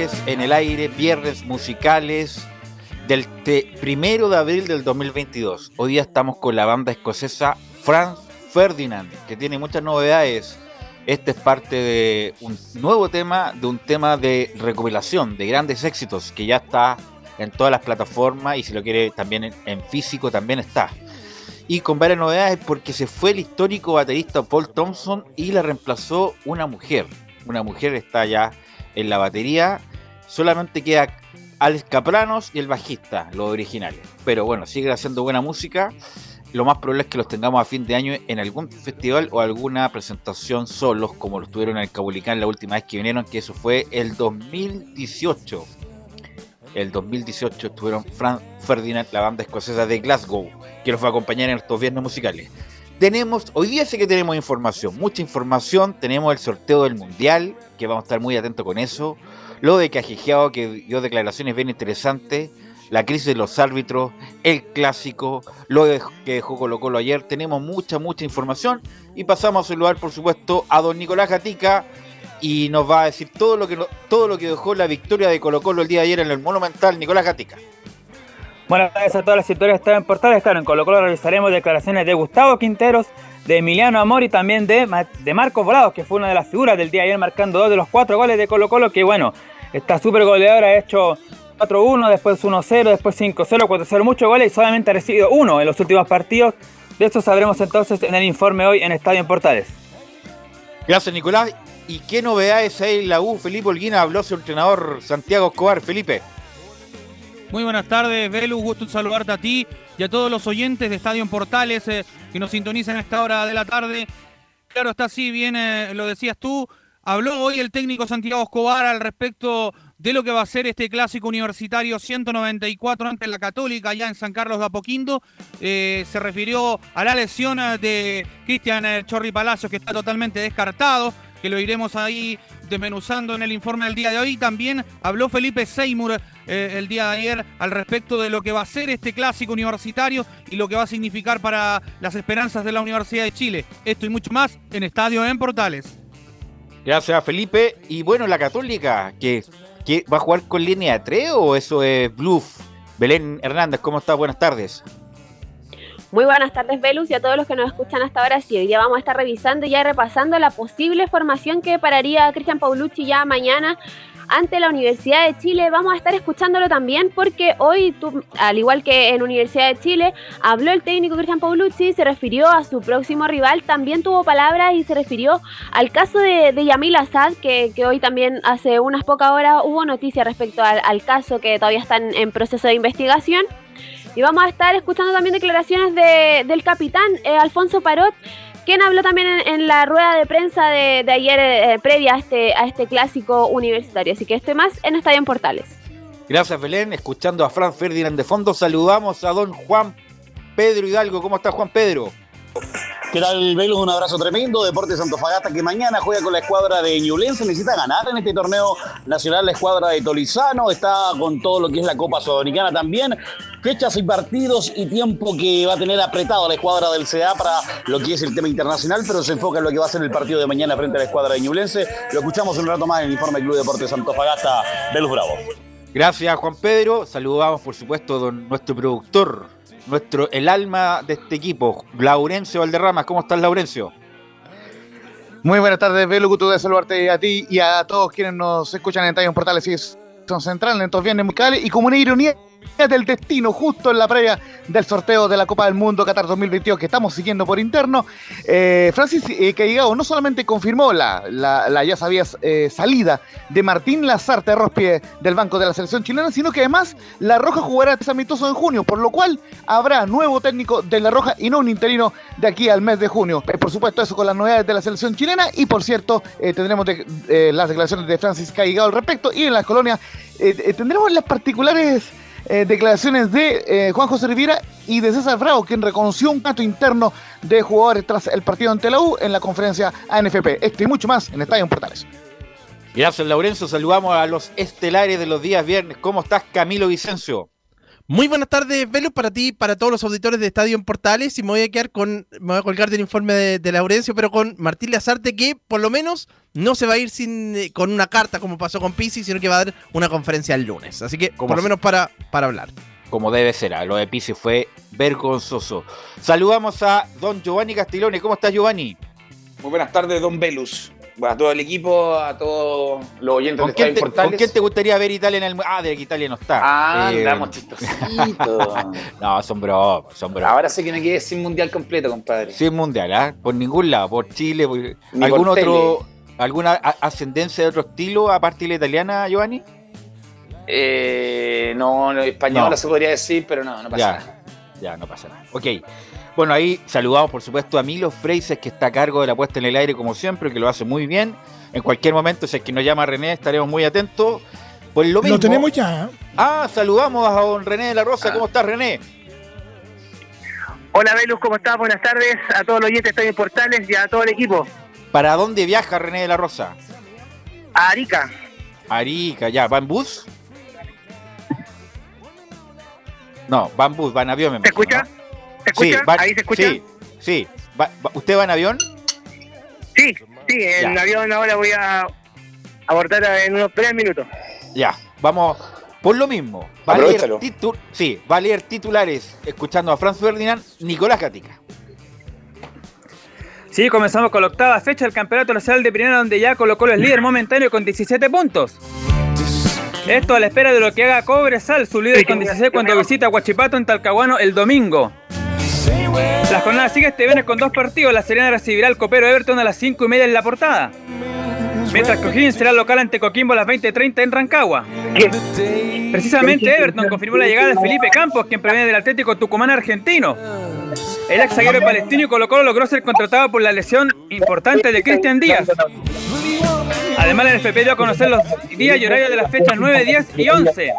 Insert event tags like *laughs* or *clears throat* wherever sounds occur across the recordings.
En el aire, viernes musicales del primero de abril del 2022. Hoy día estamos con la banda escocesa Franz Ferdinand, que tiene muchas novedades. Este es parte de un nuevo tema, de un tema de recopilación de grandes éxitos que ya está en todas las plataformas y si lo quiere también en, físico también está. Y con varias novedades porque se fue el histórico baterista Paul Thompson y la reemplazó una mujer. Una mujer está ya en la batería. Solamente queda Alex Capranos y el bajista, los originales. Pero bueno, sigue haciendo buena música. Lo más probable es que los tengamos a fin de año en algún festival o alguna presentación solos, como los tuvieron en el Cabulicán la última vez que vinieron, que eso fue el 2018. El 2018 estuvieron Frank Ferdinand, la banda escocesa de Glasgow, que los va a acompañar en estos viernes musicales. Tenemos, hoy día sí que tenemos información, mucha información. Tenemos el sorteo del mundial, que vamos a estar muy atentos con eso. Lo de Cajijeado, que dio declaraciones bien interesantes. La crisis de los árbitros, el clásico, lo que dejó Colo Colo ayer. Tenemos mucha, mucha información. Y pasamos a saludar, por supuesto, a don Nicolás Gatica. Y nos va a decir todo lo que, todo lo que dejó la victoria de Colo Colo el día de ayer en el Monumental. Nicolás Gatica. Buenas tardes a todas las historias que están en portales. Claro, en Colo Colo realizaremos declaraciones de Gustavo Quinteros, de Emiliano Amor y también de, de Marcos Volados, que fue una de las figuras del día de ayer marcando dos de los cuatro goles de Colo Colo, que bueno, está súper goleador, ha hecho 4-1, después 1-0, después 5-0, 4-0, muchos goles y solamente ha recibido uno en los últimos partidos. De eso sabremos entonces en el informe hoy en Estadio en Portales. Gracias, Nicolás. ¿Y qué novedades hay en la U? Felipe Olguina habló su entrenador Santiago Escobar. Felipe. Muy buenas tardes, Belu. Gusto saludarte a ti y a todos los oyentes de Estadio Portales eh, que nos sintonizan a esta hora de la tarde. Claro, está así, bien eh, lo decías tú. Habló hoy el técnico Santiago Escobar al respecto de lo que va a ser este clásico universitario 194 ante la Católica allá en San Carlos de Apoquindo. Eh, se refirió a la lesión de Cristian Chorri Palacios, que está totalmente descartado, que lo iremos ahí desmenuzando en el informe del día de hoy. También habló Felipe Seymour eh, el día de ayer al respecto de lo que va a ser este clásico universitario y lo que va a significar para las esperanzas de la Universidad de Chile. Esto y mucho más en Estadio en Portales. Gracias, Felipe. Y bueno, la Católica, que, que va a jugar con línea 3 o eso es bluff. Belén Hernández, ¿cómo estás? Buenas tardes. Muy buenas tardes, Velus, y a todos los que nos escuchan hasta ahora. Sí, hoy día vamos a estar revisando y ya repasando la posible formación que pararía Cristian Paulucci ya mañana ante la Universidad de Chile. Vamos a estar escuchándolo también porque hoy, al igual que en Universidad de Chile, habló el técnico Cristian Paulucci, se refirió a su próximo rival, también tuvo palabras y se refirió al caso de, Yamil Assad, que, hoy también hace unas pocas horas hubo noticias respecto al, caso que todavía está en, proceso de investigación. Y vamos a estar escuchando también declaraciones del capitán eh, Alfonso Parot, quien habló también en, la rueda de prensa de, ayer eh, previa a este, a este clásico universitario. Así que estoy más en Estadio en Portales. Gracias, Belén. Escuchando a Fran Ferdinand de fondo, saludamos a don Juan Pedro Hidalgo. ¿Cómo está Juan Pedro? ¿Qué tal, Velo? Un abrazo tremendo. Deportes Antofagasta que mañana juega con la escuadra de Ñublense. Necesita ganar en este torneo nacional la escuadra de Tolizano. Está con todo lo que es la Copa Sudamericana también. Fechas y partidos y tiempo que va a tener apretado la escuadra del CA para lo que es el tema internacional, pero se enfoca en lo que va a ser el partido de mañana frente a la escuadra de Ñublense. Lo escuchamos un rato más en el informe Club Deportes Antofagasta. Velus Bravo. Gracias, Juan Pedro. Saludamos, por supuesto, a nuestro productor nuestro, el alma de este equipo, Laurencio Valderramas. ¿Cómo estás, Laurencio? Muy buenas tardes, Belu, gusto de saludarte a ti y a todos quienes nos escuchan en Tallos Portales y son central en estos viernes musicales y como una ironía del destino justo en la previa del sorteo de la Copa del Mundo Qatar 2022 que estamos siguiendo por interno. Eh, Francis eh, no solamente confirmó la, ya sabía eh, salida de Martín Lazarte Rospie del banco de la selección chilena, sino que además La Roja jugará este amistoso en junio, por lo cual habrá nuevo técnico de La Roja y no un interino de aquí al mes de junio. Eh, por supuesto, eso con las novedades de la selección chilena y por cierto, tendremos las declaraciones de Francis Caigao al respecto y en las colonias tendremos las particulares eh, declaraciones de eh, Juan José Riviera y de César Bravo, quien reconoció un caso interno de jugadores tras el partido ante la U en la conferencia ANFP. Esto y mucho más en Estadio Portales. Gracias, Laurencio. Saludamos a los estelares de los días viernes. ¿Cómo estás, Camilo Vicencio? Muy buenas tardes, Velo, para ti, para todos los auditores de Estadio en Portales. Y me voy a quedar con, me voy a colgar del informe de, Laurencio, pero con Martín Lazarte, que por lo menos no se va a ir sin eh, con una carta como pasó con Pisi, sino que va a dar una conferencia el lunes. Así que, por lo menos para, para hablar. Como debe ser, lo de Pisi fue vergonzoso. Saludamos a don Giovanni Castiglione. ¿Cómo estás, Giovanni? Muy buenas tardes, don Velus a todo el equipo, a todos los oyentes ¿Con quién, te, ¿Con quién te gustaría ver Italia en el Ah, de que Italia no está. Ah, eh, andamos *laughs* no, son bromas, son bromas. Ahora sé que me quedé sin mundial completo, compadre. Sin mundial, ¿ah? Por ningún lado, por Chile, por... ¿algún otro, alguna ascendencia de otro estilo aparte de la italiana, Giovanni? Eh, no, española se podría decir, pero no, no pasa nada. Ya, no pasa nada. Ok. Bueno, ahí saludamos por supuesto a Milo Freises, que está a cargo de la puesta en el aire como siempre, que lo hace muy bien. En cualquier momento, si es que nos llama René, estaremos muy atentos. Pues lo mismo. Lo tenemos ya. Ah, saludamos a don René de la Rosa. ¿Cómo estás, René? Hola, Velus, ¿cómo estás? Buenas tardes a todos los oyentes de Portales y a todo el equipo. ¿Para dónde viaja René de la Rosa? A Arica. Arica, ya. ¿Va en bus? No, va en bus, va en avión. Me ¿Te escucha? ¿Se escucha? ¿Ahí se escucha? Sí, sí. ¿Usted va en avión? Sí, sí, en avión ahora voy a abordar en unos tres minutos. Ya, vamos por lo mismo. Va a leer sí, va a leer titulares escuchando a Franz Ferdinand, Nicolás Gatica. Sí, comenzamos con la octava fecha del Campeonato Nacional de Primera, donde ya colocó el líder momentáneo con 17 puntos. Esto a la espera de lo que haga Cobresal, su líder con 16 cuando visita Huachipato en Talcahuano el domingo. La jornada sigue este viernes con dos partidos. La Serena recibirá al copero Everton a las 5 y media en la portada. Mientras que O'Higgins será local ante Coquimbo a las 20.30 en Rancagua. Precisamente Everton confirmó la llegada de Felipe Campos, quien proviene del Atlético Tucumán argentino. El ex zaguero palestino y Colo Colo logró ser contratado por la lesión importante de Cristian Díaz. Además, el FP dio a conocer los días y horarios de las fechas 9, 10 y 11.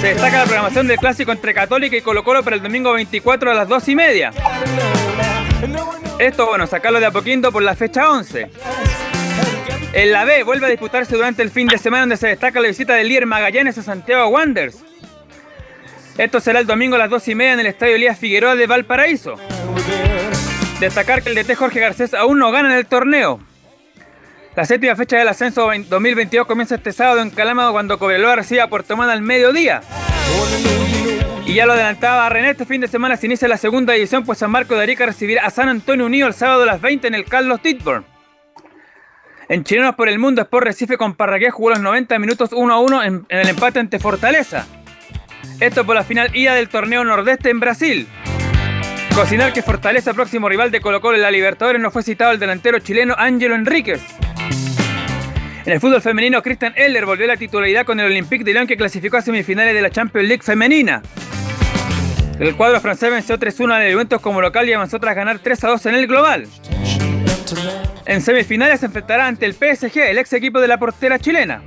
Se destaca la programación del clásico entre Católica y Colo Colo para el domingo 24 a las 2 y media. Esto, bueno, sacarlo de a poquito por la fecha 11. En la B vuelve a disputarse durante el fin de semana donde se destaca la visita del líder Magallanes a Santiago Wanderers. Esto será el domingo a las 2 y media en el Estadio Elías Figueroa de Valparaíso. Destacar que el DT Jorge Garcés aún no gana en el torneo. La séptima fecha del ascenso 2022 comienza este sábado en Calama cuando Cobreloa recibe a Puerto al mediodía. Y ya lo adelantaba René, este fin de semana se inicia la segunda edición, pues San Marco de Arica recibirá a San Antonio Unido el sábado a las 20 en el Carlos Titburn. En Chilenos por el Mundo, Sport Recife con Parragués jugó los 90 minutos 1 a 1 en, en el empate ante Fortaleza. Esto por la final ida del torneo Nordeste en Brasil. Cocinar que Fortaleza, próximo rival de Colo Colo en la Libertadores, no fue citado el delantero chileno Ángelo Enríquez. En el fútbol femenino, Christian Eller volvió a la titularidad con el Olympique de Lyon que clasificó a semifinales de la Champions League femenina. El cuadro francés venció 3-1 al Juventus como local y avanzó tras ganar 3-2 en el global. En semifinales se enfrentará ante el PSG, el ex equipo de la portera chilena.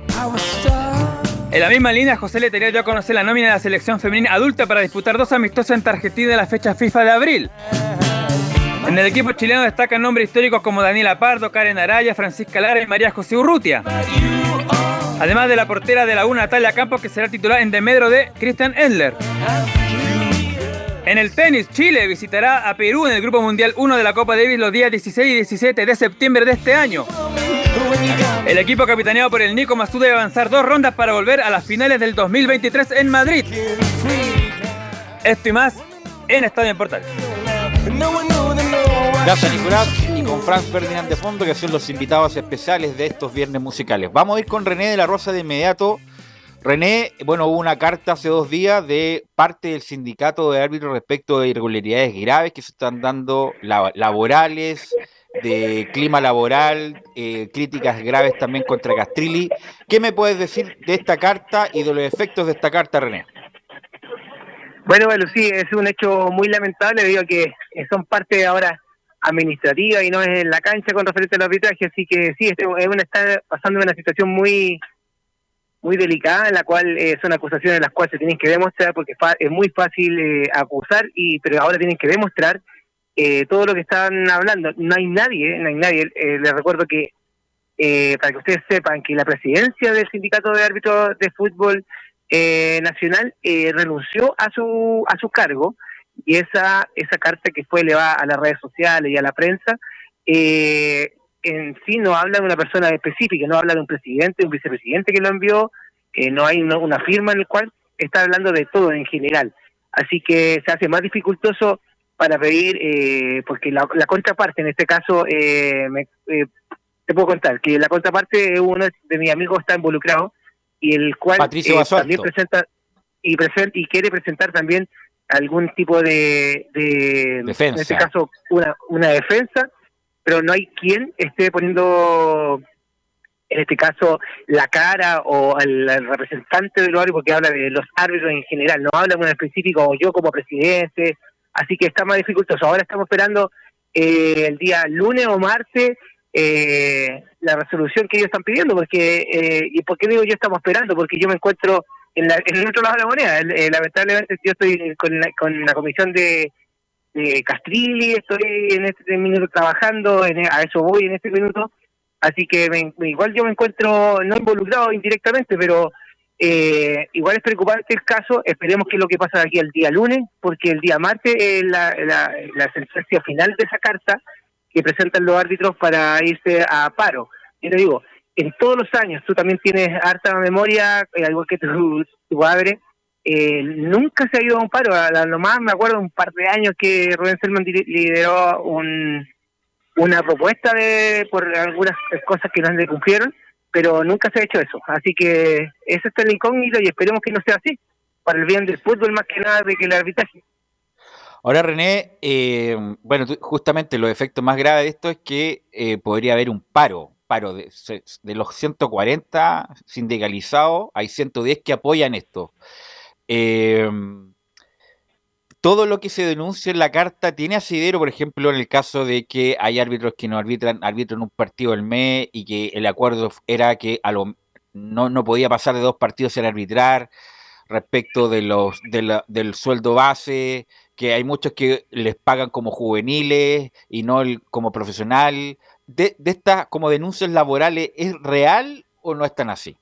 En la misma línea, José Letería dio a conocer la nómina de la selección femenina adulta para disputar dos amistosos en Argentina en la fecha FIFA de abril. En el equipo chileno destacan nombres históricos como Daniela Pardo, Karen Araya, Francisca Lara y María José Urrutia. Además de la portera de la U, Natalia Campos, que será titular en demedro de Christian Endler. En el tenis, Chile visitará a Perú en el Grupo Mundial 1 de la Copa Davis los días 16 y 17 de septiembre de este año. El equipo capitaneado por el Nico Mazú debe avanzar dos rondas para volver a las finales del 2023 en Madrid. Esto y más en Estadio en Portal. Gracias Nicolás y con Franz Ferdinand de fondo que son los invitados especiales de estos viernes musicales. Vamos a ir con René de la Rosa de inmediato. René, bueno, hubo una carta hace dos días de parte del sindicato de árbitros respecto de irregularidades graves que se están dando laborales, de clima laboral, eh, críticas graves también contra Castrilli. ¿Qué me puedes decir de esta carta y de los efectos de esta carta, René? Bueno, bueno, sí, es un hecho muy lamentable a que son parte ahora administrativa y no es en la cancha con referente al arbitraje, así que sí, este, es una, está pasando una situación muy muy delicada en la cual eh, son acusaciones las cuales se tienen que demostrar porque es muy fácil eh, acusar y pero ahora tienen que demostrar eh, todo lo que están hablando. No hay nadie no hay nadie. Les recuerdo que para que ustedes sepan que la presidencia del sindicato de árbitros de fútbol nacional renunció a su a su cargo y esa esa carta que fue elevada a las redes sociales y a la prensa eh, en sí no habla de una persona específica, no habla de un presidente, un vicepresidente que lo envió, que no hay una, firma en el cual está hablando de todo en general. Así que se hace más dificultoso para pedir, eh, porque la, contraparte, en este caso, eh, eh, te puedo contar que la contraparte, uno de mis amigos está involucrado y el cual también presenta y, presenta y quiere presentar también algún tipo de, de defensa. en este caso, una, una defensa pero no hay quien esté poniendo, en este caso, la cara o al, representante del árbitro, porque habla de los árbitros en general, no habla de específico o yo como presidente, así que está más dificultoso. Ahora estamos esperando eh, el día lunes o martes eh, la resolución que ellos están pidiendo, porque, eh, ¿y por qué digo yo estamos esperando? Porque yo me encuentro en, el otro lado de la moneda. lamentablemente yo estoy con con la comisión de eh, Castrilli, estoy en este minuto trabajando, en, a eso voy en este minuto, así que igual yo me encuentro no involucrado indirectamente, pero eh, igual es preocupante el caso, esperemos que es lo que pasa aquí el día lunes, porque el día martes es la, sentencia final de esa carta que presentan los árbitros para irse a paro. Yo te digo, en todos los años, tú también tienes harta memoria, eh, igual que tu, tu padre, eh, nunca se ha ido a un paro. A lo más me acuerdo un par de años que Rubén Selman lideró un, una propuesta de por algunas cosas que no se cumplieron, pero nunca se ha hecho eso. Así que ese es el incógnito y esperemos que no sea así, para el bien del fútbol más que nada de que el arbitraje. Ahora, René, eh, bueno, justamente los efectos más graves de esto es que eh, podría haber un paro, paro de, de los 140 sindicalizados, hay 110 que apoyan esto. Eh, todo lo que se denuncia en la carta tiene asidero, por ejemplo, en el caso de que hay árbitros que no arbitran, arbitran un partido del mes y que el acuerdo era que a lo, no, no podía pasar de dos partidos sin arbitrar respecto de los del sueldo base, que hay muchos que les pagan como juveniles y no como profesional. De, de estas como denuncias laborales, ¿es real o no están así?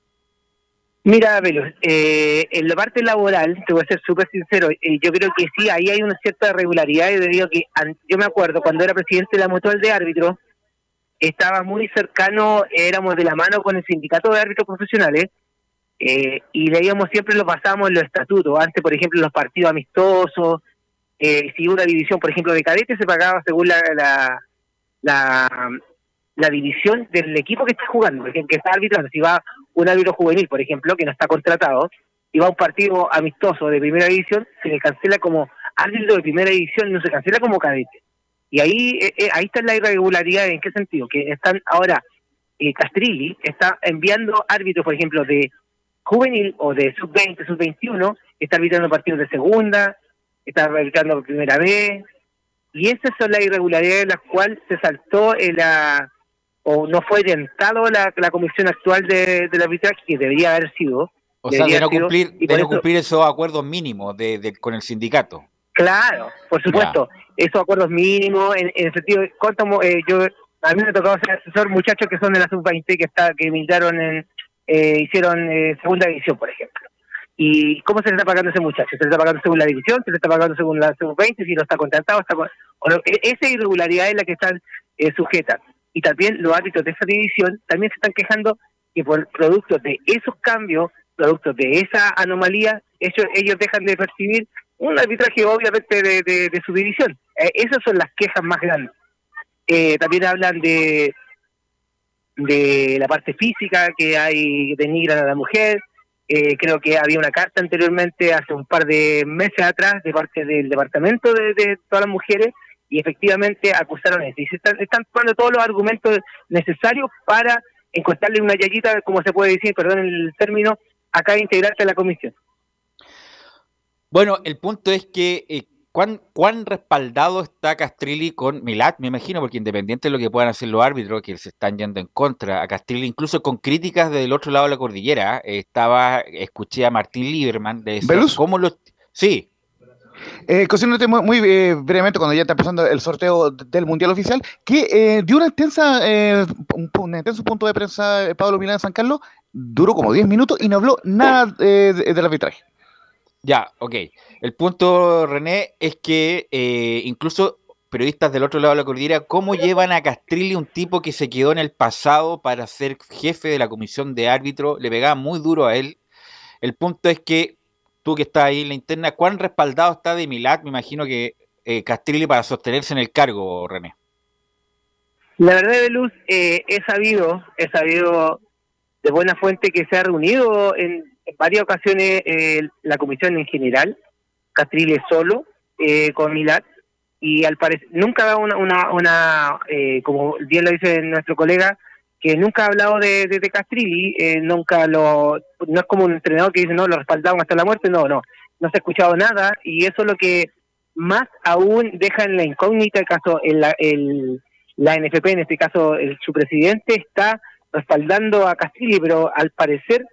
Mira, Velo, eh, en la parte laboral, te voy a ser súper sincero, eh, yo creo que sí, ahí hay una cierta irregularidad debido a que yo me acuerdo cuando era presidente de la mutual de árbitros, estaba muy cercano, éramos de la mano con el sindicato de árbitros profesionales eh, y leíamos siempre, lo pasábamos en los estatutos, antes por ejemplo los partidos amistosos, si una división por ejemplo de cadetes se pagaba según la, la, la división del equipo que está jugando, ejemplo, que está arbitrando. Si va un árbitro juvenil, por ejemplo, que no está contratado, y va a un partido amistoso de primera división, se le cancela como árbitro de primera división, no se cancela como cadete. Y ahí eh, eh, ahí está la irregularidad, ¿en qué sentido? Que están ahora, eh, Castrilli está enviando árbitros, por ejemplo, de juvenil o de sub-20, sub-21, está arbitrando partidos de segunda, está arbitrando primera vez, y esas son las irregularidades en las cuales se saltó en la o no fue orientado la, la comisión actual de, del arbitraje que debería haber sido. O sea, de no sido, cumplir, de no eso- cumplir esos acuerdos mínimos de, de- con el sindicato. Claro, por supuesto, esos acuerdos mínimos, en, en el sentido cuánto, eh, yo, a mí me ha tocado ser asesor muchachos que son de la sub-20 que está que militaron en, eh, hicieron eh, segunda división, por ejemplo. ¿Y cómo se le está pagando a ese muchacho? ¿Se le está pagando según la división? ¿Se le está pagando según la sub-20? Si no está contratado, está con- o no, e- esa irregularidad es la que están eh, sujetas. Y también los árbitros de esa división también se están quejando que por producto de esos cambios, producto de esa anomalía, ellos, dejan de percibir un arbitraje obviamente de, su división. Eh, esas son las quejas más grandes. Eh, también hablan de de la parte física que hay denigran a la mujer. Eh, creo que había una carta anteriormente, hace un par de meses atrás, de parte del departamento de, de todas las mujeres, y efectivamente acusaron eso. Y se están, están tomando todos los argumentos necesarios para encontrarle una yayita, como se puede decir, perdón el término, a cada integrante de la comisión. Bueno, el punto es que eh, ¿cuán, cuán respaldado está Castrilli con Milat, me imagino, porque independiente de lo que puedan hacer los árbitros, que se están yendo en contra a Castrilli, incluso con críticas del otro lado de la cordillera, eh, estaba, escuché a Martín Lieberman de decir. ¿cómo los... Sí, Eh, muy, muy, eh, brevemente, cuando ya está empezando el sorteo del Mundial Oficial, que eh, dio una intensa, eh, un, un intenso punto de prensa Pablo Milán San Carlos, duró como 10 minutos y no habló nada de- del arbitraje. Ya, ok. El punto, René, es que incluso periodistas del otro lado de la cordillera, ¿cómo llevan a Castrilli, un tipo que se quedó en el pasado para ser jefe de la comisión de árbitro? Le pegaba muy duro a él. El punto es que tú que estás ahí en la interna, ¿cuán respaldado está de Milat? Me imagino que eh, Castrilli para sostenerse en el cargo, René. La verdad, de Luz, eh, he sabido, he sabido de buena fuente que se ha reunido en, varias ocasiones eh, la comisión en general, Castrile solo, eh, con Milat, y al parecer nunca dado una, una, una eh, como bien lo dice nuestro colega, que nunca ha hablado de, de, de Castrilli, eh, nunca lo, no es como un entrenador que dice, no, lo respaldamos hasta la muerte, no, no, no se ha escuchado nada, y eso es lo que más aún deja en la incógnita el caso, el, el, la NFP, en este caso el, su presidente, está respaldando a Castrilli, pero al parecer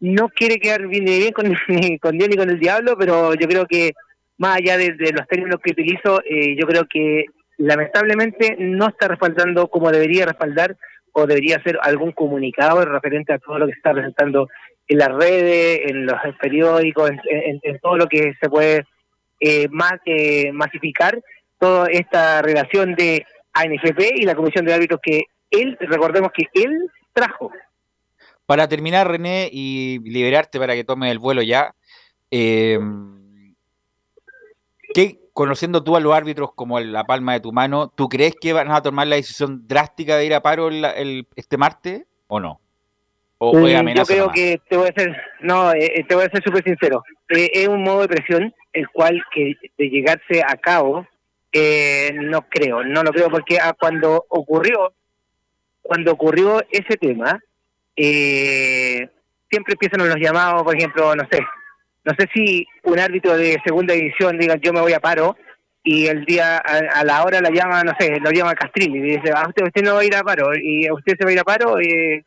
no quiere quedar bien, ni bien con, *laughs* ni con Dios ni con el diablo, pero yo creo que más allá de, de los términos que utilizo, eh, yo creo que lamentablemente no está respaldando como debería respaldar o debería hacer algún comunicado referente a todo lo que se está presentando en las redes, en los periódicos, en, todo lo que se puede eh, más eh, masificar toda esta relación de ANFP y la Comisión de Árbitros que él, recordemos que él trajo. Para terminar, René, y liberarte para que tomes el vuelo ya, eh, ¿qué, conociendo tú a los árbitros como la palma de tu mano, ¿tú crees que van a tomar la decisión drástica de ir a paro el, el- este martes o no? ¿O, Mm, yo creo nomás? que te voy a ser, no, eh, eh, te voy a ser súper sincero. Eh, es un modo de presión el cual que de llegarse a cabo eh, no creo, no lo creo porque ah, cuando ocurrió, cuando ocurrió ese tema, eh, siempre empiezan los llamados, por ejemplo, no sé, no sé si un árbitro de segunda división diga yo me voy a paro y el día a, a la hora la llama, no sé, lo llama Castrilli y dice, ah, usted, usted no va a ir a paro y usted se va a ir a paro y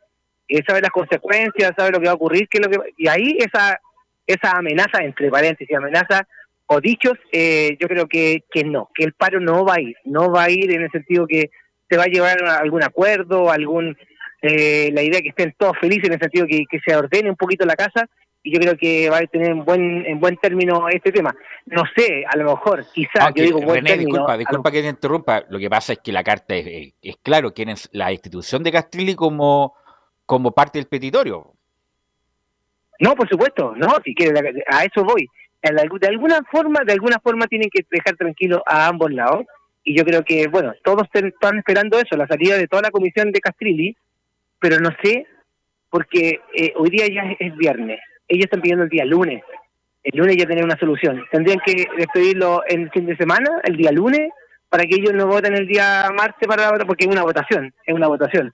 eh, sabe las consecuencias, sabe lo que va a ocurrir, qué es lo que y ahí esa esa amenaza entre paréntesis, amenaza o dichos, eh, yo creo que que no, que el paro no va a ir, no va a ir en el sentido que se va a llevar a algún acuerdo, algún eh, la idea que estén todos felices en el sentido que, que se ordene un poquito la casa y yo creo que va a tener en buen en buen término este tema. No sé, a lo mejor, quizás, Aunque, yo digo buen René, término. disculpa, lo- disculpa que te interrumpa. Lo que pasa es que la carta es, es- claro, quién es la institución de Castrilli como, como parte del petitorio. No, por supuesto, no, si quiere, la- a eso voy. De alguna forma, de alguna forma tienen que dejar tranquilo a ambos lados y yo creo que, bueno, todos están esperando eso, la salida de toda la comisión de Castrilli, pero no sé, porque eh, hoy día ya es, es viernes, ellos están pidiendo el día lunes, el lunes ya tener una solución, tendrían que despedirlo el fin de semana, el día lunes, para que ellos no voten el día martes para porque es una votación, es una votación.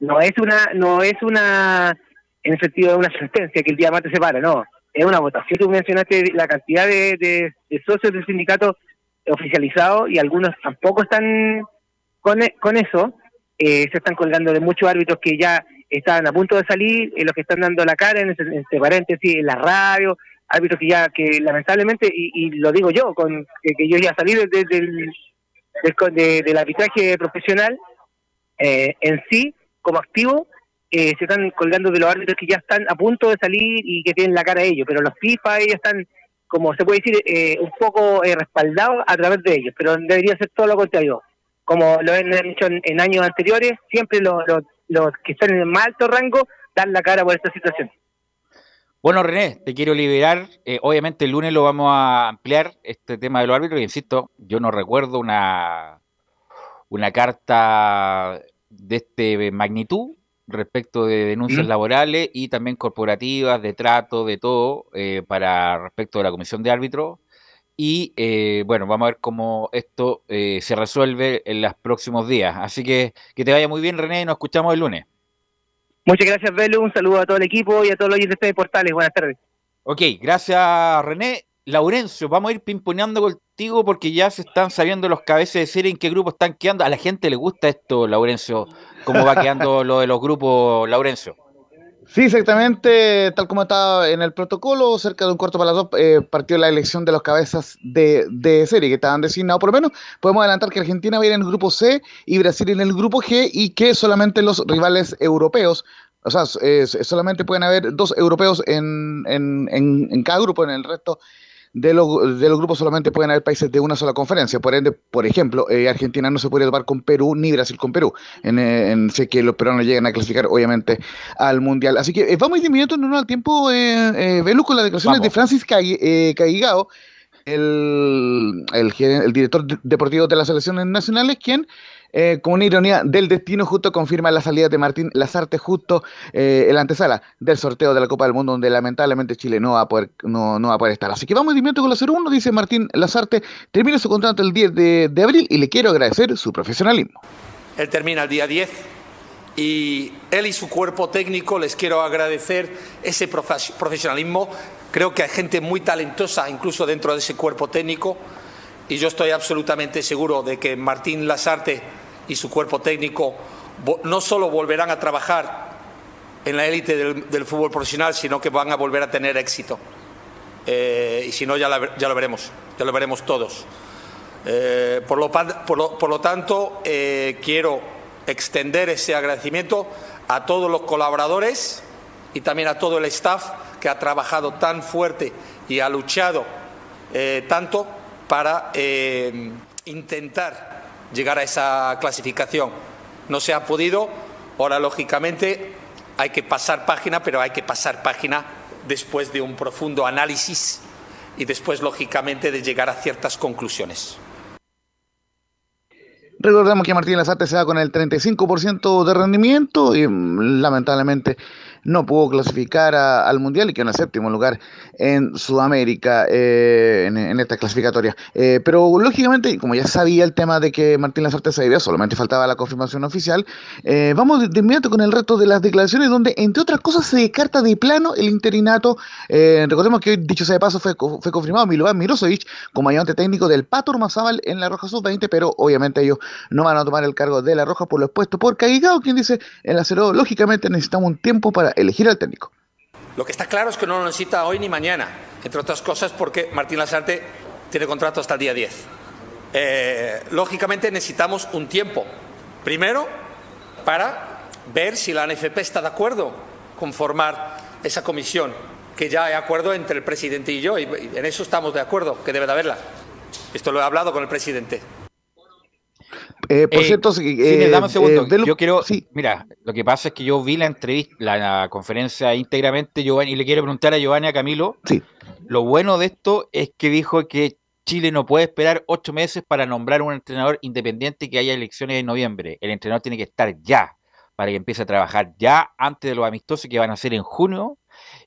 No es una, no es una, en el sentido de una sentencia que el día martes se para, no, es una votación. Tú mencionaste la cantidad de, de- socios del sindicato oficializados y algunos tampoco están con, con eso, eh, se están colgando de muchos árbitros que ya estaban a punto de salir, eh, los que están dando la cara en, este paréntesis, en la radio, árbitros que ya, que lamentablemente, y, lo digo yo, con que, yo ya salí de- de- del, de- del arbitraje profesional, eh, en sí, como activo, eh, se están colgando de los árbitros que ya están a punto de salir y que tienen la cara a ellos, pero los FIFA ellos están, como se puede decir, eh, un poco eh, respaldados a través de ellos, pero debería ser todo lo contrario. Como lo han hecho en, en años anteriores, siempre los, los, los que están en el más alto rango dan la cara por esta situación. Bueno, René, te quiero liberar. Eh, obviamente el lunes lo vamos a ampliar este tema de los árbitros. Insisto, yo no recuerdo una, una carta de este magnitud respecto de denuncias Mm. laborales y también corporativas, de trato, de todo, eh, para respecto de la comisión de árbitros. Y eh, bueno, vamos a ver cómo esto eh, se resuelve en los próximos días. Así que que te vaya muy bien, René, y nos escuchamos el lunes. Muchas gracias, Belu. Un saludo a todo el equipo y a todos los oyentes de Portales. Buenas tardes. Ok, gracias René. Laurencio, vamos a ir pimponeando contigo porque ya se están sabiendo los cabezas de serie en qué grupo están quedando. A la gente le gusta esto, Laurencio, cómo va quedando *laughs* lo de los grupos, Laurencio. Sí, exactamente, tal como estaba en el protocolo, cerca de un cuarto para las dos, eh, partió la elección de los cabezas de, de serie que estaban designados. Por lo menos podemos adelantar que Argentina va a ir en el grupo C y Brasil en el grupo G y que solamente los rivales europeos, o sea, eh, solamente pueden haber dos europeos en, en, en, en cada grupo, en el resto de los, de los grupos solamente pueden haber países de una sola conferencia. Por ende, por ejemplo, eh, Argentina no se puede topar con Perú ni Brasil con Perú. En, eh, en sé que los peruanos llegan a clasificar, obviamente, al Mundial. Así que eh, vamos disminuyendo en al tiempo, eh, eh, con las declaraciones Vamos. de Francis Cai- eh, Caigao, el, el, el director de- deportivo de las selecciones nacionales, quien, eh, con una ironía del destino, justo confirma la salida de Martín Lazarte justo eh, en la antesala del sorteo de la Copa del Mundo, donde lamentablemente Chile no va a poder, no, no va a poder estar. Así que vamos disminuyendo con la 0-1, dice Martín Lazarte, termina su contrato el 10 de, de abril y le quiero agradecer su profesionalismo. Él termina el día 10 y él y su cuerpo técnico les quiero agradecer ese profes- profesionalismo. Creo que hay gente muy talentosa incluso dentro de ese cuerpo técnico y yo estoy absolutamente seguro de que Martín Lasarte y su cuerpo técnico no solo volverán a trabajar en la élite del, fútbol profesional, sino que van a volver a tener éxito. Eh, y si no, ya, ya lo veremos, ya lo veremos todos. Eh, por, lo, por lo- por lo tanto, eh, quiero extender ese agradecimiento a todos los colaboradores y también a todo el staff que ha trabajado tan fuerte y ha luchado tanto para eh, intentar llegar a esa clasificación. No se ha podido, ahora lógicamente hay que pasar página, pero hay que pasar página después de un profundo análisis y después lógicamente de llegar a ciertas conclusiones. Recordemos que Martín Lazarte se va con el 35% de rendimiento y mm, lamentablemente no pudo clasificar al Mundial y quedó en el séptimo lugar en Sudamérica eh, en, en esta clasificatoria. Eh, pero lógicamente, como ya sabía el tema de que Martín Lazarte se iba, solamente faltaba la confirmación oficial, eh, vamos de, inmediato con el resto de las declaraciones donde, entre otras cosas, se descarta de plano el interinato. Recordemos que, dicho sea de paso, fue, fue confirmado Milovan Mirosevic como ayudante técnico del Pato Ormazábal en la Roja Sub-20, pero obviamente ellos no van a tomar el cargo de la Roja por lo expuesto por Caigao, quien dice en la cero, lógicamente necesitamos un tiempo para elegir al técnico. Lo que está claro es que no lo necesita hoy ni mañana, entre otras cosas porque Martín Lasarte tiene contrato hasta el día 10. Eh, lógicamente necesitamos un tiempo. Primero, para ver si la NFP está de acuerdo con formar esa comisión, que ya hay acuerdo entre el presidente y yo, y en eso estamos de acuerdo, que debe de haberla. Esto lo he hablado con el presidente. Eh, por Eh, cierto, sí, eh, dame un segundo. Velo- yo quiero. Mira, lo que pasa es que yo vi la entrevista, la, la conferencia íntegramente, Giovanni, y le quiero preguntar a Giovanni a Camilo. Sí. Lo bueno de esto es que dijo que Chile no puede esperar ocho meses para nombrar un entrenador independiente que haya elecciones en noviembre. El entrenador tiene que estar ya para que empiece a trabajar ya antes de los amistosos que van a ser en junio.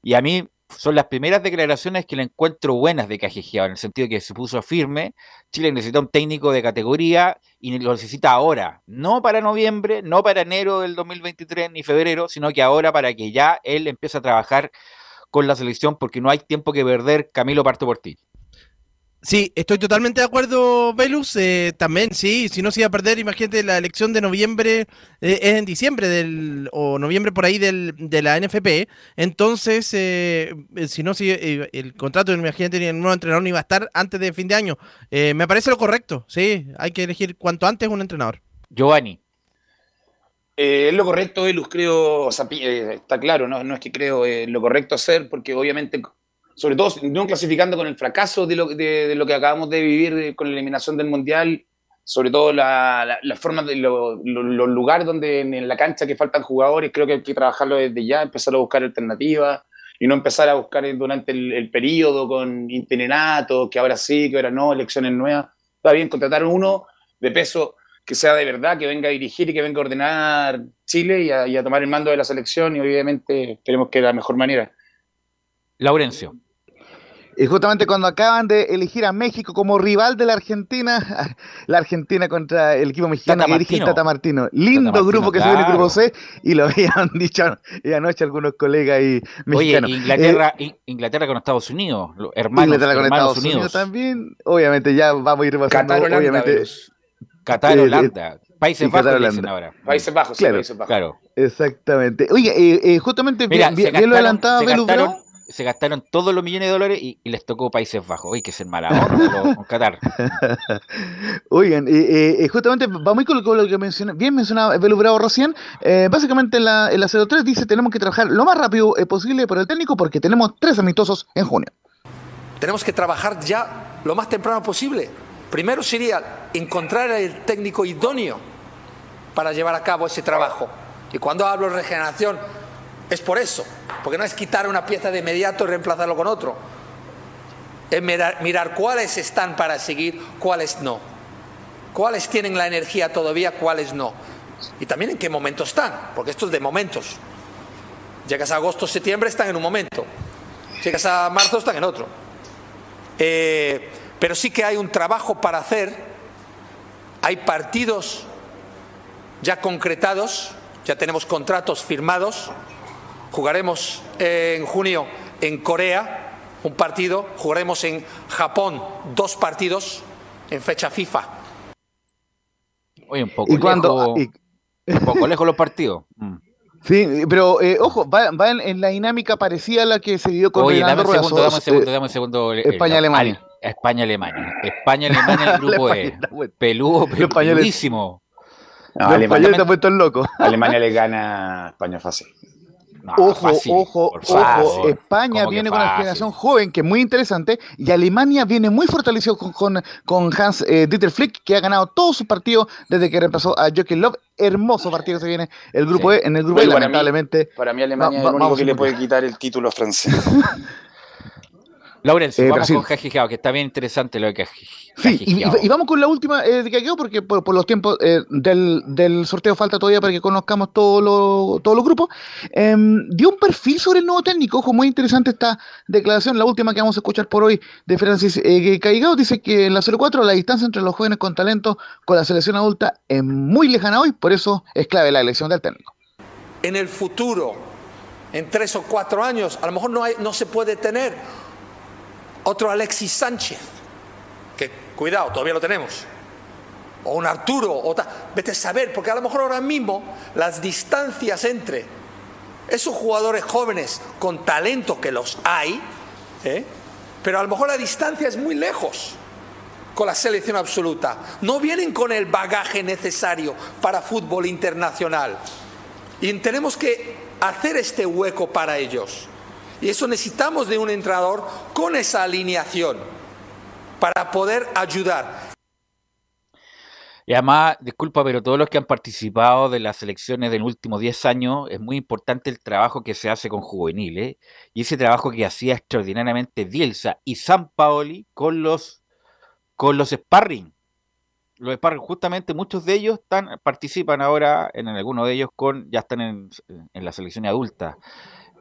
Y a mí son las primeras declaraciones que le encuentro buenas de Cajejeado, en el sentido que se puso firme. Chile necesita un técnico de categoría y lo necesita ahora, no para noviembre, no para enero del 2023 ni febrero, sino que ahora para que ya él empiece a trabajar con la selección porque no hay tiempo que perder. Camilo, parto por ti. Sí, estoy totalmente de acuerdo, Velus. Eh, también, sí, si no se iba a perder, imagínate, la elección de noviembre eh, es en diciembre del, o noviembre por ahí del, de la NFP. Entonces, eh, si no, si el contrato, imagínate, ni el nuevo entrenador no iba a estar antes de fin de año. me parece lo correcto, sí, hay que elegir cuanto antes un entrenador. Giovanni. es lo correcto, Velus, creo, o sea, está claro, ¿no? no es que creo lo correcto hacer, porque obviamente sobre todo no clasificando con el fracaso de lo, de, lo que acabamos de vivir con la eliminación del Mundial, sobre todo la, la, forma de los lugares donde en, la cancha que faltan jugadores, creo que hay que trabajarlo desde ya, empezar a buscar alternativas y no empezar a buscar durante el, periodo con interinatos, que ahora sí, que ahora no, elecciones nuevas. Está bien, contratar uno de peso que sea de verdad, que venga a dirigir y que venga a ordenar Chile y a, a tomar el mando de la selección y obviamente esperemos que de la mejor manera. Laurencio. Y justamente cuando acaban de elegir a México como rival de la Argentina, *laughs* la Argentina contra el equipo mexicano que dirige Tata Martino. Lindo grupo que se ve en el grupo C y lo *laughs* habían dicho anoche algunos colegas y mexicanos. Oye, Inglaterra, eh, Inglaterra con Estados Unidos, hermanos, Inglaterra con Estados Unidos. también. Obviamente ya vamos a ir pasando. Qatar, obviamente. Qatar, Holanda. Países Bajos dicen ahora. Países Bajos, sí, Países Bajos. Claro. Exactamente. Oye, eh, eh, justamente bien, bien, lo adelantaba Belus se gastaron todos los millones de dólares y, les tocó Países Bajos. Uy, que ser mala onda *laughs* con Qatar. *laughs* Oigan, eh, justamente vamos con, con lo que mencioné, bien mencionaba Belu Bravo recién. Eh, básicamente en la, en la 03 dice tenemos que trabajar lo más rápido eh, posible por el técnico porque tenemos tres amistosos en junio. Tenemos que trabajar ya lo más temprano posible. Primero sería encontrar el técnico idóneo para llevar a cabo ese trabajo. Y cuando hablo de regeneración, es por eso, porque no es quitar una pieza de inmediato y reemplazarlo con otro. Es mirar, cuáles están para seguir, cuáles no. Cuáles tienen la energía todavía, cuáles no. Y también en qué momento están, porque esto es de momentos. Llegas a agosto, septiembre, están en un momento. Llegas a marzo, están en otro. Eh, pero sí que hay un trabajo para hacer. Hay partidos ya concretados, ya tenemos contratos firmados Jugaremos en junio en Corea un partido, jugaremos en Japón dos partidos en fecha FIFA. Oye, un poco, lejos, un poco lejos los partidos. Mm. Sí, pero eh, ojo, va, en, la dinámica parecida a la que se dio con Oye, dame un segundo, dame un segundo, dame un segundo. España-Alemania. España-Alemania. España-Alemania, el *laughs* grupo E. Peludo, peludísimo. No, Alemania, está puesto loco. Alemania le gana a España fácil ojo, ojo, ojo. España viene con la generación joven, que es muy interesante, y Alemania viene muy fortalecido con, con, Hans eh, Dieter Flick, que ha ganado todos sus partidos desde que reemplazó a Joachim Love. Hermoso partido se viene el grupo E, en el grupo E, lamentablemente. Para mí, Alemania es el único que le puede quitar el título francés. *laughs* Laurencio, eh, vamos con Jajijao, que está bien interesante lo de Jajijao. Sí, y, vamos con la última eh, de Cajijao, porque por, los tiempos eh, del, sorteo falta todavía para que conozcamos todos los grupos. Em, dio un perfil sobre el nuevo técnico, ojo, muy interesante esta declaración, la última que vamos a escuchar por hoy de Francis eh, Caigao, dice que en la 04 la distancia entre los jóvenes con talento con la selección adulta es muy lejana hoy, por eso es clave la elección del técnico. En el futuro, en tres o cuatro años, a lo mejor no, hay, no se puede tener otro Alexis Sánchez, que cuidado, todavía lo tenemos. O un Arturo, o vete a saber, porque a lo mejor ahora mismo las distancias entre esos jugadores jóvenes con talento que los hay, ¿eh? pero a lo mejor la distancia es muy lejos con la selección absoluta. No vienen con el bagaje necesario para fútbol internacional. Y tenemos que hacer este hueco para ellos. Y eso necesitamos de un entrenador con esa alineación para poder ayudar. Y además, disculpa, pero todos los que han participado de las elecciones de los últimos 10 años, es muy importante el trabajo que se hace con juveniles y ese trabajo que hacía extraordinariamente Bielsa y San Paoli con los con los sparring. Los sparring, justamente muchos de ellos participan ahora, en, algunos de ellos con, ya están en, en la selección adulta.